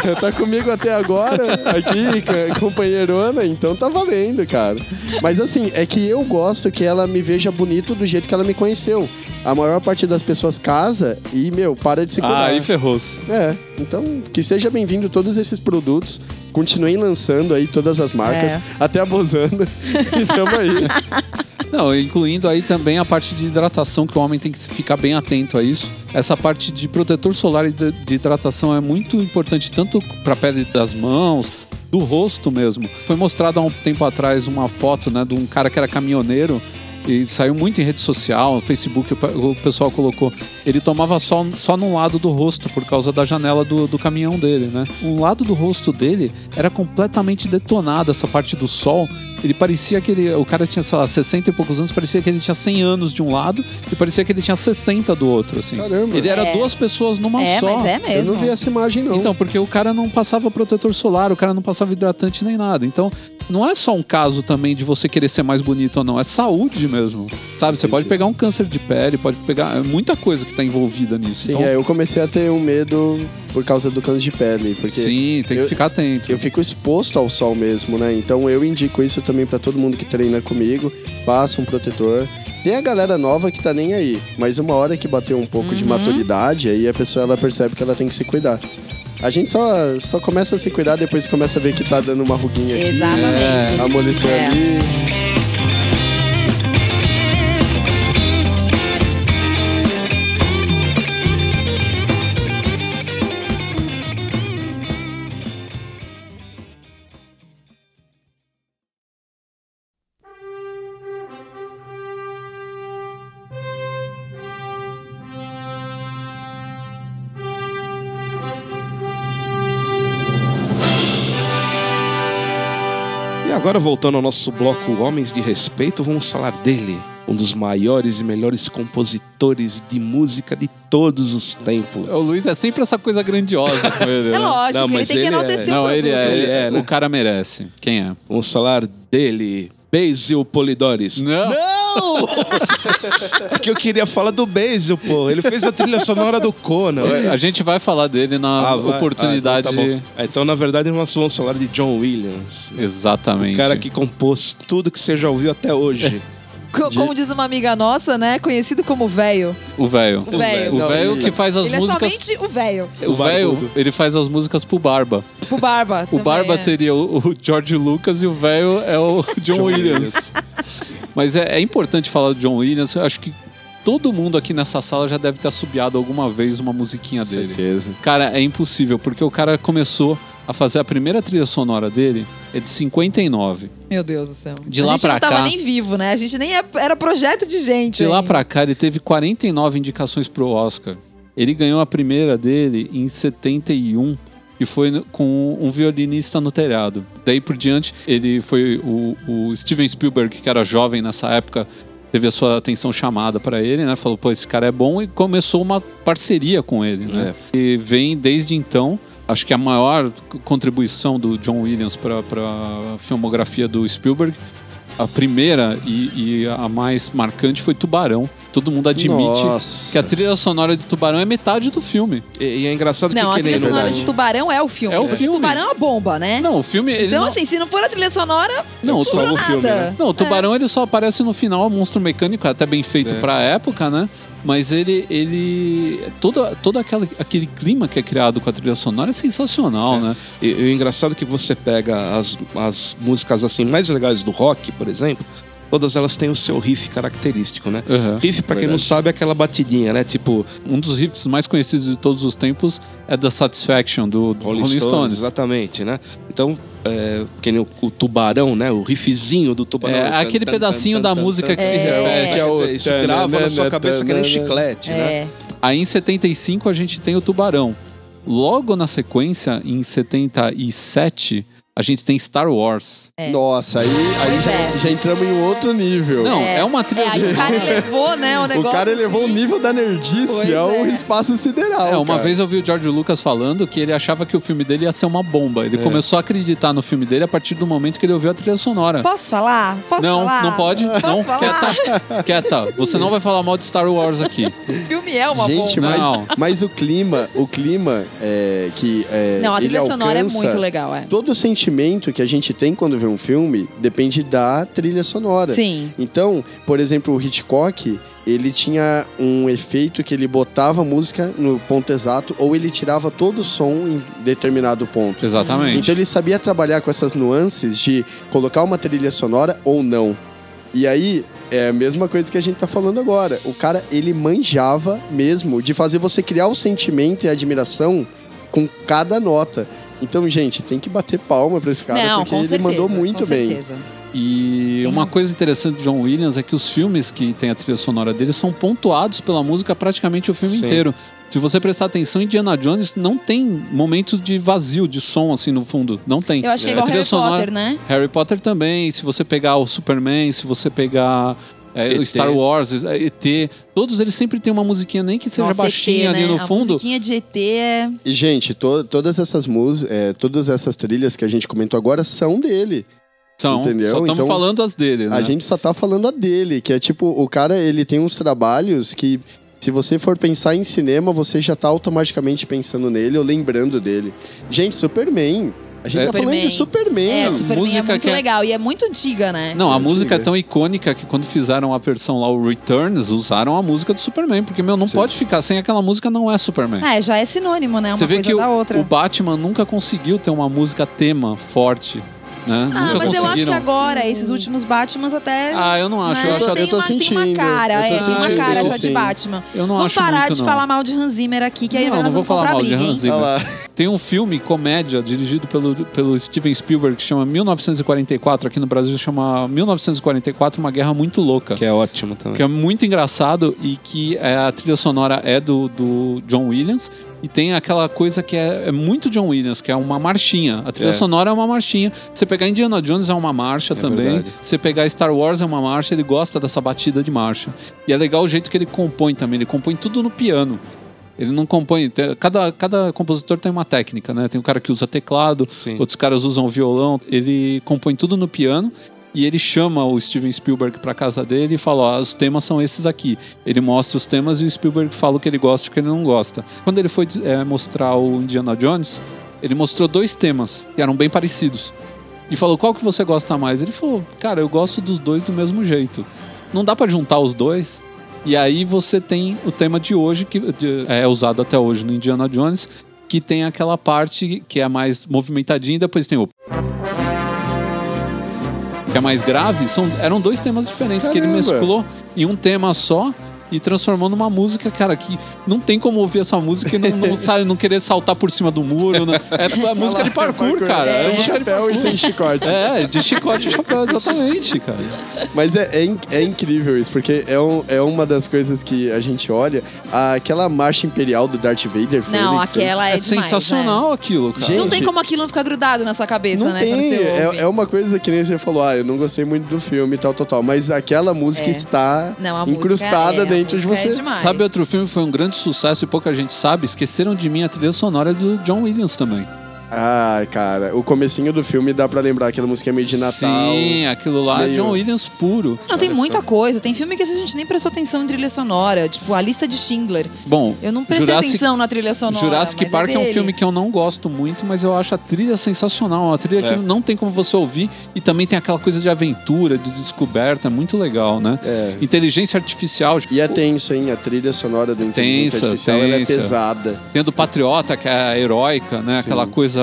ela tá comigo até agora, aqui, ca- companheirona, então tá valendo, cara. Mas assim, é que eu gosto que ela me veja bonito do jeito que ela me conheceu. A maior parte das pessoas casa e, meu, para de se cuidar. Ah, aí ferrou-se. É, então que seja bem-vindo todos esses produtos. Continuem lançando aí todas as marcas, É. até a Bozano. e tamo aí. Não, incluindo aí também a parte de hidratação, que o homem tem que ficar bem atento a isso. Essa parte de protetor solar e de de hidratação é muito importante, tanto para a pele das mãos, do rosto mesmo. Foi mostrado há um tempo atrás uma foto né, de um cara que era caminhoneiro e saiu muito em rede social, no Facebook, o pe- o pessoal colocou. Ele tomava sol só num lado do rosto por causa da janela do, do caminhão dele, né? Um lado do rosto dele era completamente detonado, essa parte do sol. Ele parecia que ele, o cara tinha, sei lá, 60 e poucos anos, parecia que ele tinha 100 anos de um lado e parecia que ele tinha 60 do outro, assim. Caramba. Ele era É. duas pessoas numa É, só. mas é Eu mesmo. não vi essa imagem, não. Então, porque o cara não passava protetor solar, o cara não passava hidratante nem nada. Então, não é só um caso também de você querer ser mais bonito ou não, é saúde mesmo. Sabe? Você pode pegar um câncer de pele, pode pegar. É muita coisa que tá envolvida nisso. Sim, então, é, eu comecei a ter um medo por causa do câncer de pele. Porque sim, tem que eu- ficar atento. Eu fico exposto ao sol mesmo, né? Então eu indico isso também pra todo mundo que treina comigo. Passa um protetor. Tem a galera nova que tá nem aí, mas uma hora que bateu um pouco de maturidade, aí a pessoa ela percebe que ela tem que se cuidar. A gente só, só começa a se cuidar depois que começa a ver que tá dando uma ruguinha aqui. Exatamente. Amoleceu É. ali. Agora, voltando ao nosso bloco Homens de Respeito, vamos falar dele. Um dos maiores e melhores compositores de música de todos os tempos. O Luiz é sempre essa coisa grandiosa com ele. É né? lógico, Não, ele mas tem que é- enaltecer o Não, ele é, Ele é, né? O cara merece. Quem é? Vamos falar dele, Basil Polidores. Não. Não! é que eu queria falar do Basil, pô. Ele fez a trilha sonora do Conan. A gente vai falar dele na Ah, oportunidade. Ah, então, tá. É, então, na verdade, nós vamos falar de John Williams. Exatamente. O cara que compôs tudo que você já ouviu até hoje. Co- Como diz uma amiga nossa, né? Conhecido como velho. O velho. O velho. O velho que faz as Ele músicas. é somente o velho. O velho, ele faz as músicas pro Barba. O Barba. O também Barba é. seria o, o George Lucas e o velho é o John, Williams. Mas é, é importante falar do John Williams. Eu acho que todo mundo aqui nessa sala já deve ter assobiado alguma vez uma musiquinha dele. Certeza. Cara, é impossível, porque o cara começou a fazer a primeira trilha sonora dele é de 59. Meu Deus do céu. De a lá gente pra não tava cá- nem vivo, né? A gente nem é- era projeto de gente. De lá ainda. pra cá, ele teve 49 indicações pro Oscar. Ele ganhou a primeira dele em 71 e foi com um violinista no telhado. Daí por diante, ele foi o, o Steven Spielberg, que era jovem nessa época, teve a sua atenção chamada para ele, né? Falou, pô, esse cara é bom e começou uma parceria com ele, né? E vem desde então. Acho que a maior contribuição do John Williams para a filmografia do Spielberg a primeira e, e a mais marcante foi Tubarão. Todo mundo admite Nossa. que a trilha sonora de Tubarão é metade do filme. E, e é engraçado Não, a que, que trilha nem sonora no- de Tubarão é o filme. É o filme. Tubarão é uma bomba, né? Não, o filme. Ele então, não, assim, se não for a trilha sonora, Não, não salva o filme, nada. né? Não, o Tubarão ele só aparece no final, o monstro mecânico, até bem feito É. pra época, né? Mas ele. ele todo todo aquele, aquele clima que é criado com a trilha sonora é sensacional, né? E, e o engraçado é que você pega as, as músicas assim mais legais do rock, por exemplo, todas elas têm o seu riff característico, né? Uhum. Riff, pra quem não sabe, é aquela batidinha, né? Tipo, Um dos riffs mais conhecidos de todos os tempos é da Satisfaction, do, do Rolling, Stones. Exatamente, né? Então, é, que nem o, o tubarão, né? O riffzinho do tubarão. É, Tan, aquele tan, pedacinho tan, da tan, música tan, que se repete. Quer dizer, Isso grava na sua cabeça que nem um chiclete, né? É. Aí em 75 a gente tem o Tubarão. Logo na sequência, em 77, a gente tem Star Wars. É. Nossa, aí, aí já, é. já entramos em um outro nível. Não, é, uma É, trilha aí o cara sonora. elevou, né, o o negócio. cara elevou o assim. nível da nerdice ao é. espaço sideral. É, uma cara. vez eu vi o George Lucas falando que ele achava que o filme dele ia ser uma bomba. Ele começou a acreditar no filme dele a partir do momento que ele ouviu a trilha sonora. Posso falar? Posso não, falar? não pode. Posso não, falar? quieta. Quieta. Você não vai falar mal de Star Wars aqui. O filme é uma Gente, bomba. mas, Não. mas o clima, o clima é, que é, Não, a ele trilha sonora é muito legal, é. Todo o sentimento que a gente tem quando vê um filme depende da trilha sonora. Sim. Então, por exemplo, o Hitchcock, ele tinha um efeito que ele botava a música no ponto exato ou ele tirava todo o som em determinado ponto. Exatamente. Então ele sabia trabalhar com essas nuances de colocar uma trilha sonora ou não. E aí, é a mesma coisa que a gente tá falando agora. O cara, ele manjava mesmo de fazer você criar o sentimento e a admiração com cada nota. Então, gente, tem que bater palma pra esse cara, não, porque com ele certeza. mandou muito com bem. Certeza. E Tem uma razão. coisa interessante do John Williams é que os filmes que tem a trilha sonora dele são pontuados pela música praticamente o filme Sim. inteiro. Se você prestar atenção, Indiana Jones não tem momento de vazio, de som assim no fundo. Não tem. Eu acho que é igual Harry sonora- Potter, né? Harry Potter também. Se você pegar o Superman, se você pegar é. Star Wars, é, ET, todos eles sempre têm uma musiquinha, nem que seja Nossa, baixinha ET, ali né? no A fundo. musiquinha de ET é... E, gente, to- todas essas músicas, todas essas trilhas que a gente comentou agora são dele. São, Entendeu? só estamos Então, falando as dele, né? A gente só tá falando a dele, que é tipo, o cara, ele tem uns trabalhos que, se você for pensar em cinema, você já tá automaticamente pensando nele ou lembrando dele. Gente, Superman. A gente É. tá falando de Superman. É, Superman música é muito que é- legal. E é muito antiga, né? Não, a Antiga. música é tão icônica que quando fizeram a versão lá, o Returns, usaram a música do Superman. Porque, meu, não pode ficar sem aquela música, não é Superman. É, já é sinônimo, né? Uma Você vê coisa que o, da outra. o Batman nunca conseguiu ter uma música tema forte, né? Ah, nunca mas eu acho que agora, esses últimos Batmans até. Ah, eu não acho. né, Eu acho tem, até- eu tô uma, tem uma sentindo, cara, eu tô é, uma sentindo cara já de sim. Batman. Eu não Vamos acho parar muito, de não. falar mal de Hans Zimmer aqui, que aí Não, nós não vou vamos falar comprar mal de? Hans Zimmer. Tem um filme, comédia, dirigido pelo, pelo Steven Spielberg, que chama 1944. Aqui no Brasil chama 1944, Uma Guerra Muito Louca. Que é ótimo também. que é muito engraçado e que é, a trilha sonora é do, do John Williams. E tem aquela coisa que é, é muito John Williams, que é uma marchinha. A trilha É. sonora é uma marchinha. Você pegar Indiana Jones é uma marcha também. verdade. Você pegar Star Wars é uma marcha, ele gosta dessa batida de marcha. E é legal o jeito que ele compõe também. Ele compõe tudo no piano. Ele não compõe. Cada, cada compositor tem uma técnica, né? Tem um cara que usa teclado, Sim. outros caras usam violão. Ele compõe tudo no piano. E ele chama o Steven Spielberg pra casa dele e fala: Ó, os temas são esses aqui. Ele mostra os temas e o Spielberg fala o que ele gosta e o que ele não gosta. Quando ele foi é, mostrar o Indiana Jones, ele mostrou dois temas que eram bem parecidos. E falou: qual que você gosta mais? Ele falou: cara, eu gosto dos dois do mesmo jeito. Não dá pra juntar os dois. E aí você tem o tema de hoje, que é usado até hoje no Indiana Jones, que tem aquela parte que é mais movimentadinha e depois tem o. Que é mais grave. São, eram dois temas diferentes que ele Caramba. mesclou em um tema só e transformou numa música, cara, que não tem como ouvir essa música e não, não, sabe, não querer saltar por cima do muro. né? É, a música de parkour, cara. É, de chapéu e sem chicote. é, de chicote e chapéu, exatamente, cara. Mas é, é, é incrível isso, porque é, um- é uma das coisas que a gente olha. Aquela marcha imperial do Darth Vader. foi Não, aquela é, É, demais, sensacional aquilo, cara. Gente, Não tem como aquilo não ficar grudado na sua cabeça, Não né? tem, é, é uma coisa que nem você falou, ah, eu não gostei muito do filme e tal, tal, tal. Mas aquela música É. está Não, a música incrustada é, a é você. demais. Sabe outro filme que foi um grande sucesso e pouca gente sabe? Esqueceram de mim a trilha sonora do John Williams também. Ai, cara, o comecinho do filme dá pra lembrar aquela música meio de Natal. Sim, aquilo lá é meio- John Williams puro. Não, tem muita coisa. Tem filme que a gente nem prestou atenção em trilha sonora. Tipo, a lista de Schindler. Bom, Eu não prestei Jurassic, atenção na trilha sonora. Jurassic mas Park é, um dele. filme que eu não gosto muito, mas eu acho a trilha sensacional. Uma trilha É. que não tem como você ouvir e também tem aquela coisa de aventura, de descoberta, é muito legal, né? É. Inteligência artificial. E é tenso, hein? A trilha sonora do Inteligência Tensa, Artificial ela é tensa. pesada. Tem a do Patriota, que é a heróica, né? Sim. Aquela coisa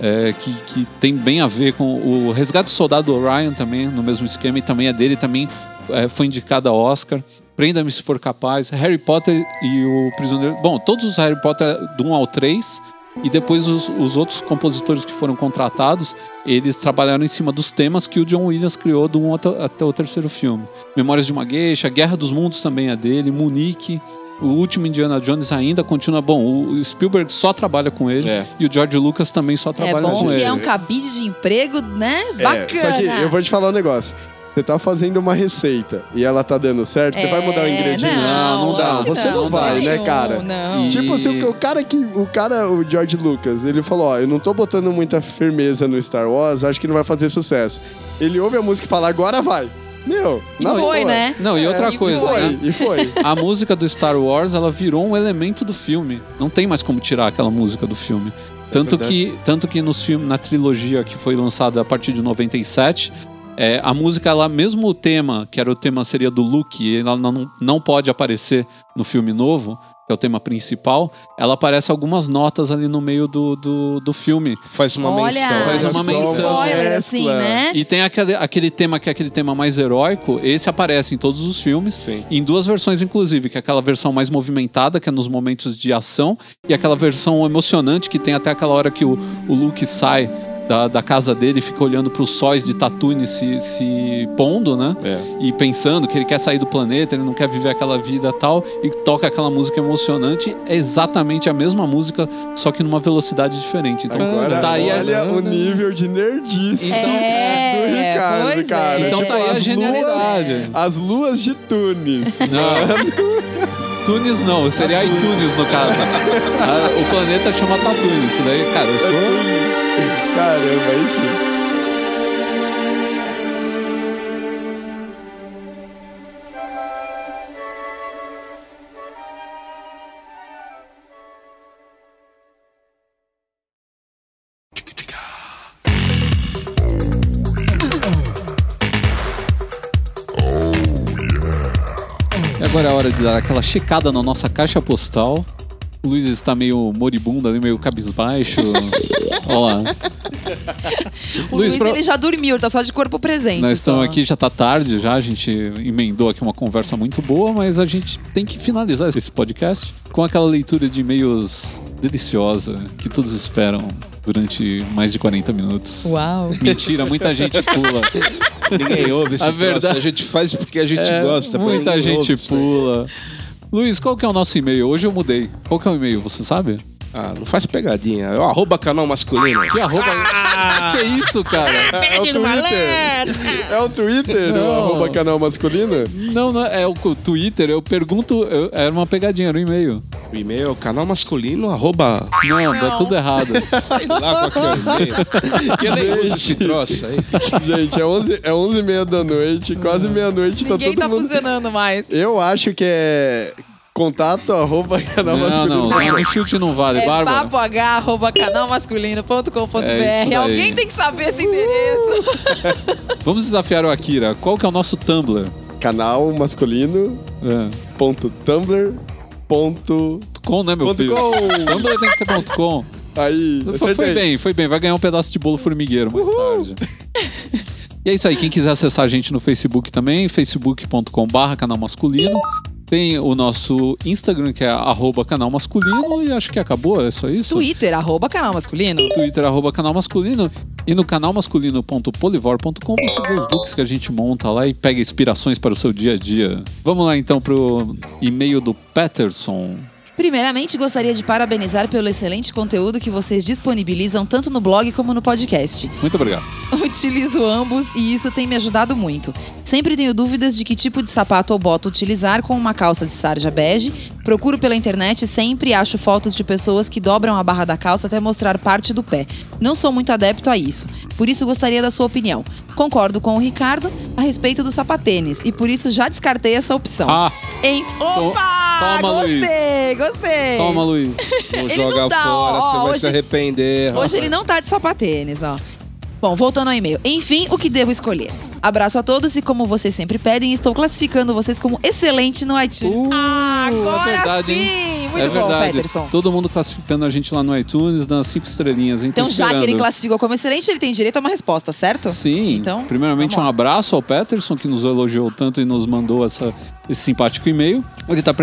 é, que, que tem bem a ver com o Resgate do Soldado Orion também, no mesmo esquema, e também é dele, também é, foi indicada a Oscar. Prenda-me se for capaz. Harry Potter e o Prisioneiro. Bom, todos os Harry Potter do 1 ao 3. E depois os, os outros compositores que foram contratados, eles trabalharam em cima dos temas que o John Williams criou do 1 até, até o terceiro filme. Memórias de uma Geisha, Guerra dos Mundos também é dele, Munique. O último Indiana Jones ainda continua bom. O Spielberg só trabalha com ele É. e o George Lucas também só É trabalha bom com que ele. é um cabide de emprego, né? É, Bacana. só que eu vou te falar um negócio. Você tá fazendo uma receita e ela tá dando certo, você vai mudar o É, ingrediente? Não, não dá. lógico que Você não vai, de né, nenhum, cara? Não. E- Tipo assim, o cara que. O cara, o George Lucas, ele falou: Ó, eu não tô botando muita firmeza no Star Wars, acho que não vai fazer sucesso. Ele ouve a música e fala, agora vai. Meu, E na foi, boa. né? Não, e outra e coisa, Foi, né? e foi. A música do Star Wars, ela virou um elemento do filme. Não tem mais como tirar aquela música do filme. Tanto verdade. que, tanto que nos filmes, na trilogia que foi lançada a partir de 97, é, a música, ela, mesmo o tema, que era o tema seria do Luke, ela não, não pode aparecer no filme novo, que é o tema principal, ela aparece algumas notas ali no meio do, do, do filme. Faz uma Olha, menção. Faz uma menção. spoiler, assim, né? E tem aquele, aquele tema que é aquele tema mais heróico, esse aparece em todos os filmes, Sim. em duas versões inclusive, que é aquela versão mais movimentada, que é nos momentos de ação, e aquela versão emocionante que tem até aquela hora que o, o Luke sai da, da casa dele e fica olhando para os sóis de Tatooine se, se pondo, né? É. E pensando que ele quer sair do planeta, ele não quer viver aquela vida tal, e toca aquela música emocionante, é exatamente a mesma música, só que numa velocidade diferente. Então, Agora, tá aí a- olha o nível de nerdice Então- É, do Ricardo, pois cara. é. Então tá aí a as genialidade. Luas, as luas de Tunis. Não. Tunis não, seria iTunes no caso. Ah, o planeta chama Tatooine. Isso daí, cara, eu sou. Caramba, aí sim. Agora é hora de dar aquela checada na nossa caixa postal. O Luiz está meio moribundo ali, meio cabisbaixo. Olha lá. O Luiz, pra- ele já dormiu, tá só de corpo presente. Nós estamos só. aqui, já tá tarde já, a gente emendou aqui uma conversa muito boa, mas a gente tem que finalizar esse podcast com aquela leitura de e-mails deliciosa que todos esperam durante mais de 40 minutos. Uau. Mentira, muita gente pula. Ninguém ouve esse A troço. verdade- A gente faz porque a gente É, gosta. mas Muita ouve gente pula. Luiz, qual que é o nosso e-mail? Hoje eu mudei. Qual que é o e-mail, você sabe? Ah, não faz pegadinha. É o arroba canal masculino. Que arroba... que isso, cara? É o Twitter. É o Twitter, Não. o arroba canal masculino? Não, não, é o Twitter. Eu pergunto... eu- era uma pegadinha, era um e-mail. O e-mail é o canal masculino, arroba. Não, tá tudo errado. Sei lá qual que é o e-mail. Que eu nem uso esse troço aí. Gente, é 11, é 11 e meia da noite, quase meia-noite, tá Ninguém todo tá mundo... funcionando mais. Eu acho que é contato arroba canal Não, masculino. não, no chute não vale. É Bárbara. papo h, arroba canalmasculino.com.br. É daí. Alguém tem que saber esse endereço. Vamos desafiar o Akira. Qual que é o nosso Tumblr? Canal masculino É. ponto tumblr ponto... Com, né, meu Ponto filho? com. Tumblr tem que ser ponto .com. Aí, Foi, foi bem, foi bem. Vai ganhar um pedaço de bolo formigueiro mais tarde. E é isso aí. Quem quiser acessar a gente no Facebook também, facebook.com.br canal masculino. Tem o nosso Instagram, que é arroba canal masculino, e acho que acabou, é só isso? Twitter, arroba canal masculino. Twitter, arroba canal masculino. E no canalmasculino.polivor.com você vê os looks que a gente monta lá e pega inspirações para o seu dia a dia. Vamos lá então pro e-mail do Peterson. Primeiramente, gostaria de parabenizar pelo excelente conteúdo que vocês disponibilizam tanto no blog como no podcast. Muito obrigado. Utilizo ambos e isso tem me ajudado muito. Sempre tenho dúvidas de que tipo de sapato ou bota utilizar com uma calça de sarja bege. Procuro pela internet e sempre acho fotos de pessoas que dobram a barra da calça até mostrar parte do pé. Não sou muito adepto a isso, por isso gostaria da sua opinião. Concordo com o Ricardo a respeito do sapatênis e por isso já descartei essa opção. Ah, Em- Opa! Toma, gostei, gostei. toma, Luiz. Vou jogar não dá, fora, ó, você vai hoje- se arrepender. Hoje ele não tá de sapatênis, ó. Bom, voltando ao e-mail. Enfim, o que devo escolher? Abraço a todos e como vocês sempre pedem, estou classificando vocês como excelente no iTunes. Uh, ah, agora é verdade, sim! hein? Muito é bom, verdade. Peterson. Todo mundo classificando a gente lá no iTunes, dando cinco estrelinhas. Então, já que ele classificou como excelente, ele tem direito a uma resposta, certo? Sim. Então, Primeiramente, um abraço ao Peterson, que nos elogiou tanto e nos mandou essa, esse simpático e-mail. Ele está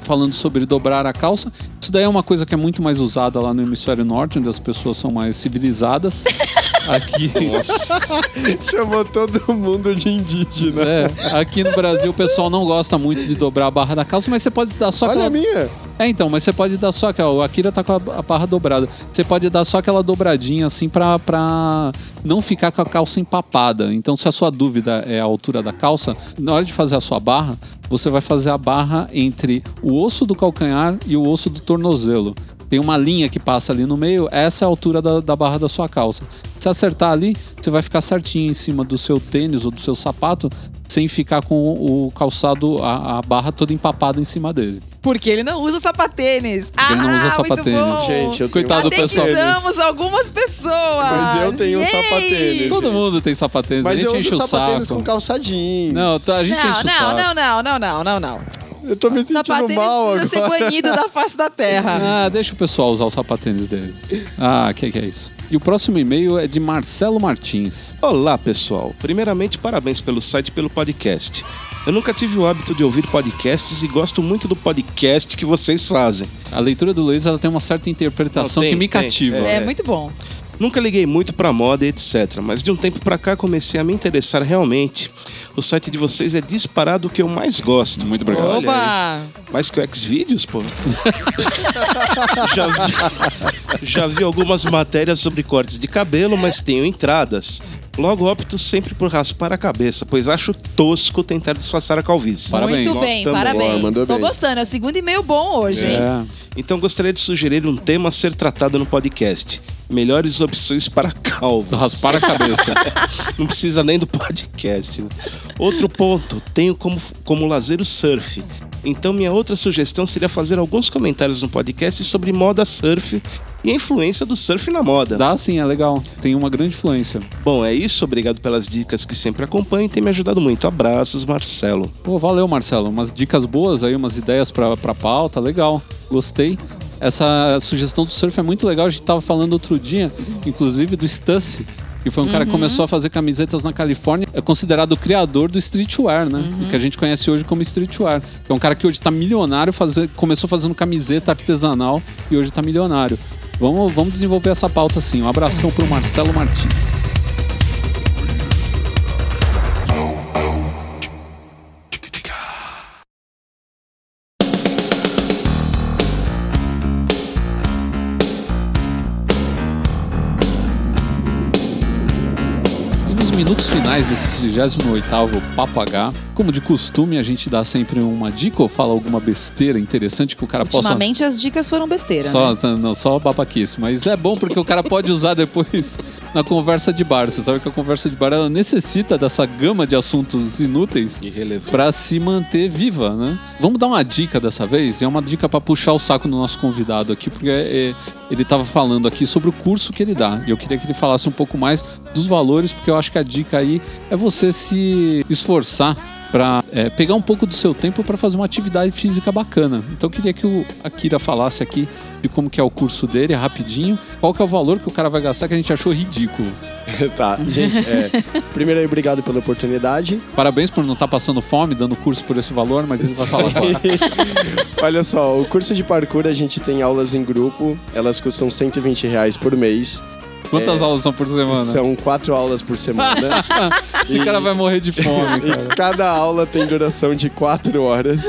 falando sobre dobrar a calça. Isso daí é uma coisa que é muito mais usada lá no hemisfério norte, onde as pessoas são mais civilizadas. Aqui, Chamou todo mundo de indígena. é, aqui no Brasil o pessoal não gosta muito de dobrar a barra da calça, mas você pode dar só Olha aquela... a minha. É, então, mas você pode dar só aquela. O Akira tá com a, barra dobrada. Você pode dar só aquela dobradinha assim pra, pra não ficar com a calça empapada. Então, se a sua dúvida é a altura da calça, na hora de fazer a sua barra, você vai fazer a barra entre o osso do calcanhar e o osso do tornozelo. Tem uma linha que passa ali no meio, essa é a altura da, da barra da sua calça. Se acertar ali, você vai ficar certinho em cima do seu tênis ou do seu sapato, sem ficar com o calçado, a, a barra toda empapada em cima dele. Porque ele não usa sapatênis. Ele não usa ah, sapatênis. Muito bom. Gente, eu tenho Coitado do pessoal. Catequizamos algumas pessoas. Mas eu tenho um Yay! sapatênis. Todo mundo tem sapatênis, Mas a gente eu enche uso o sapatênis saco. com calça jeans. Não, tá, a gente Não, enche o não, saco. não, não, não, não, não, não. Eu tô me sentindo Sapatênis mal precisa agora. ser banido da face da terra. Ah, deixa o pessoal usar os sapatênis deles. Ah, que que é isso? E o próximo e-mail é de Marcelo Martins. Olá, pessoal. Primeiramente, parabéns pelo site e pelo podcast. Eu nunca tive o hábito de ouvir podcasts e gosto muito do podcast que vocês fazem. A leitura do Luiz ela tem uma certa interpretação Não, tem, que me tem, cativa. É, É. muito bom. Nunca liguei muito pra moda e etc, mas de um tempo pra cá comecei a me interessar realmente. O site de vocês é disparado o que eu mais gosto. Muito obrigado. Olha aí. Opa! Mais que o Xvideos, pô. já, vi, já vi algumas matérias sobre cortes de cabelo, mas tenho entradas. Logo opto sempre por raspar a cabeça, pois acho tosco tentar disfarçar a calvície. Parabéns. Muito bem, parabéns. Boa, mandou Tô bem. gostando. É o segundo e-mail bom hoje, hein? É. Então gostaria de sugerir um tema a ser tratado no podcast. Melhores opções para calvos. Raspar a cabeça. Não precisa nem do podcast. né? Outro ponto, tenho como, como lazer o surf. Então minha outra sugestão seria fazer alguns comentários no podcast sobre moda surf e a influência do surf na moda. Dá sim, é legal. Tem uma grande influência. Bom, é isso. Obrigado pelas dicas que sempre acompanham e tem me ajudado muito. Abraços, Marcelo. Pô, valeu, Marcelo. Umas dicas boas aí, umas ideias pra, pra pauta. Legal. Gostei. Essa sugestão do surf é muito legal. A gente tava falando outro dia, inclusive, do Stussy. Que foi um cara que começou a fazer camisetas na Califórnia. É considerado o criador do streetwear, né? O que a gente conhece hoje como streetwear. É um cara que hoje tá milionário, fazer, começou fazendo camiseta artesanal e hoje tá milionário. Vamos, vamos desenvolver essa pauta assim. Um abração pro Marcelo Martins. Minutos finais desse 38º Papo H. Como de costume, a gente dá sempre uma dica ou fala alguma besteira interessante que o cara possa... Ultimamente as dicas foram besteira, Só, né? não, só babaquice, mas é bom porque o cara pode usar depois na conversa de bar. Você sabe que a conversa de bar ela necessita dessa gama de assuntos inúteis para se manter viva, né? Vamos dar uma dica dessa vez, e é uma dica para puxar o saco do nosso convidado aqui, porque é, ele estava falando aqui sobre o curso que ele dá. E eu queria que ele falasse um pouco mais dos valores, porque eu acho que a dica aí é você se esforçar para pegar um pouco do seu tempo para fazer uma atividade física bacana. Então eu queria que o Akira falasse aqui de como que é o curso dele, rapidinho. Qual que é o valor que o cara vai gastar que a gente achou ridículo. tá, gente, é, primeiro obrigado pela oportunidade. Parabéns por não estar passando fome dando curso por esse valor, mas ele vai falar agora. Olha só, o curso de parkour a gente tem aulas em grupo, elas custam 120 reais por mês. Quantas aulas são por semana? São quatro aulas por semana. Esse cara vai morrer de fome, e cara. cada aula tem duração de quatro horas.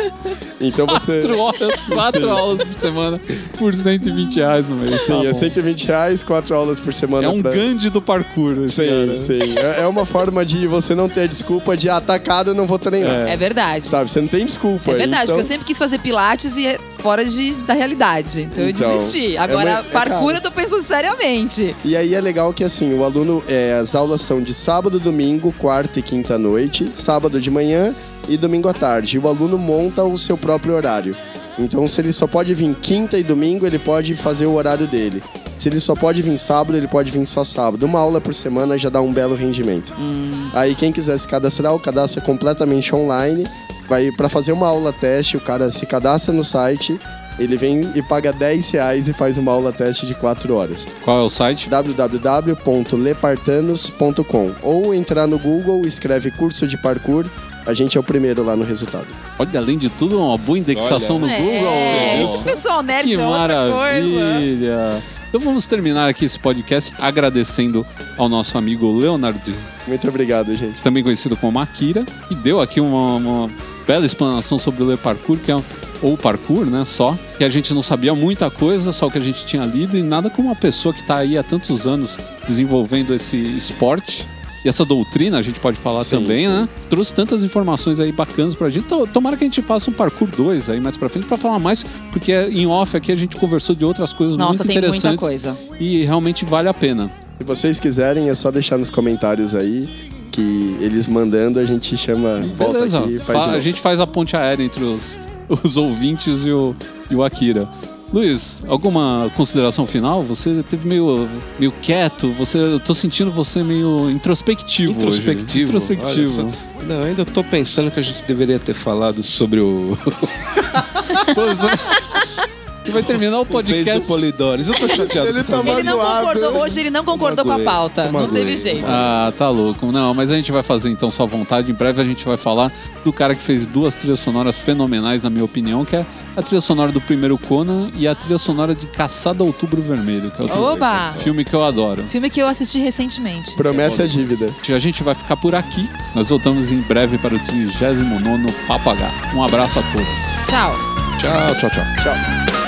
Então você. Quatro horas, quatro aulas por semana por 120 reais no mês. Sim, Tá é bom. 120 reais, quatro aulas por semana. É um pra... Gandhi do parkour. esse Sim, cara. sim. É é uma forma de você não ter desculpa de atacado, eu não vou treinar. É verdade. Sabe, você não tem desculpa. É verdade, então... porque eu sempre quis fazer pilates e é fora de, da realidade. Então, eu Então, desisti. é Agora, é parkour eu tô pensando seriamente. E aí é legal que assim, o aluno, é, as aulas são de sábado, domingo, quarta e quinta noite, sábado de manhã e domingo à tarde. E o aluno monta o seu próprio horário. Então, se ele só pode vir quinta e domingo, ele pode fazer o horário dele. Se ele só pode vir sábado, ele pode vir só sábado. Uma aula por semana já dá um belo rendimento. Aí quem quiser se cadastrar, o cadastro é completamente online. Vai para fazer uma aula teste, o cara se cadastra no site, ele vem e paga 10 reais e faz uma aula teste de 4 horas Qual é o site? www.lepartanos.com ou entrar no Google, escreve curso de parkour, a gente é o primeiro lá no resultado. Olha, além de tudo, uma boa indexação no é, Google. isso pessoal nerd Que é outra coisa. maravilha! Então vamos terminar aqui esse podcast agradecendo ao nosso amigo Leonardo, Muito obrigado, gente. também conhecido como Akira, que deu aqui uma, uma bela explanação sobre o Le Parkour, que é ou parkour, né, só, que a gente não sabia muita coisa, só o que a gente tinha lido e nada como uma pessoa que está aí há tantos anos desenvolvendo esse esporte e essa doutrina, a gente pode falar Sim, também, sim. né? Trouxe tantas informações aí bacanas pra gente. To- Tomara que a gente faça um parkour 2 aí mais pra frente pra falar mais, porque em off aqui a gente conversou de outras coisas Nossa, muito tem interessantes muita coisa. e realmente vale a pena. Se vocês quiserem, é só deixar nos comentários aí que eles mandando a gente chama, volta Beleza, aqui e faz Fa- de a gente faz a ponte aérea entre os, os ouvintes e o, e o Akira. Luiz, alguma consideração final? Você teve meio, meio quieto, você, eu tô sentindo você meio introspectivo. hoje. Introspectivo. Introspectivo. olha só. Não, ainda tô pensando que a gente deveria ter falado sobre o Você vai terminar o Beijo podcast. Polidores. Eu tô chateado. Ele tá. Ele não concordou, hoje ele não concordou com a pauta. Não teve jeito. Ah, tá louco. Não, mas a gente vai fazer então sua vontade. Em breve a gente vai falar do cara que fez duas trilhas sonoras fenomenais, na minha opinião, que é a trilha sonora do primeiro Conan e a trilha sonora de Caçada Outubro Vermelho, que é outro Oba! filme que eu adoro. Filme que eu assisti recentemente. Promessa é dívida. A gente vai ficar por aqui. Nós voltamos em breve para o 39 Papo H. Um abraço a todos. Tchau. Tchau, tchau, tchau. Tchau.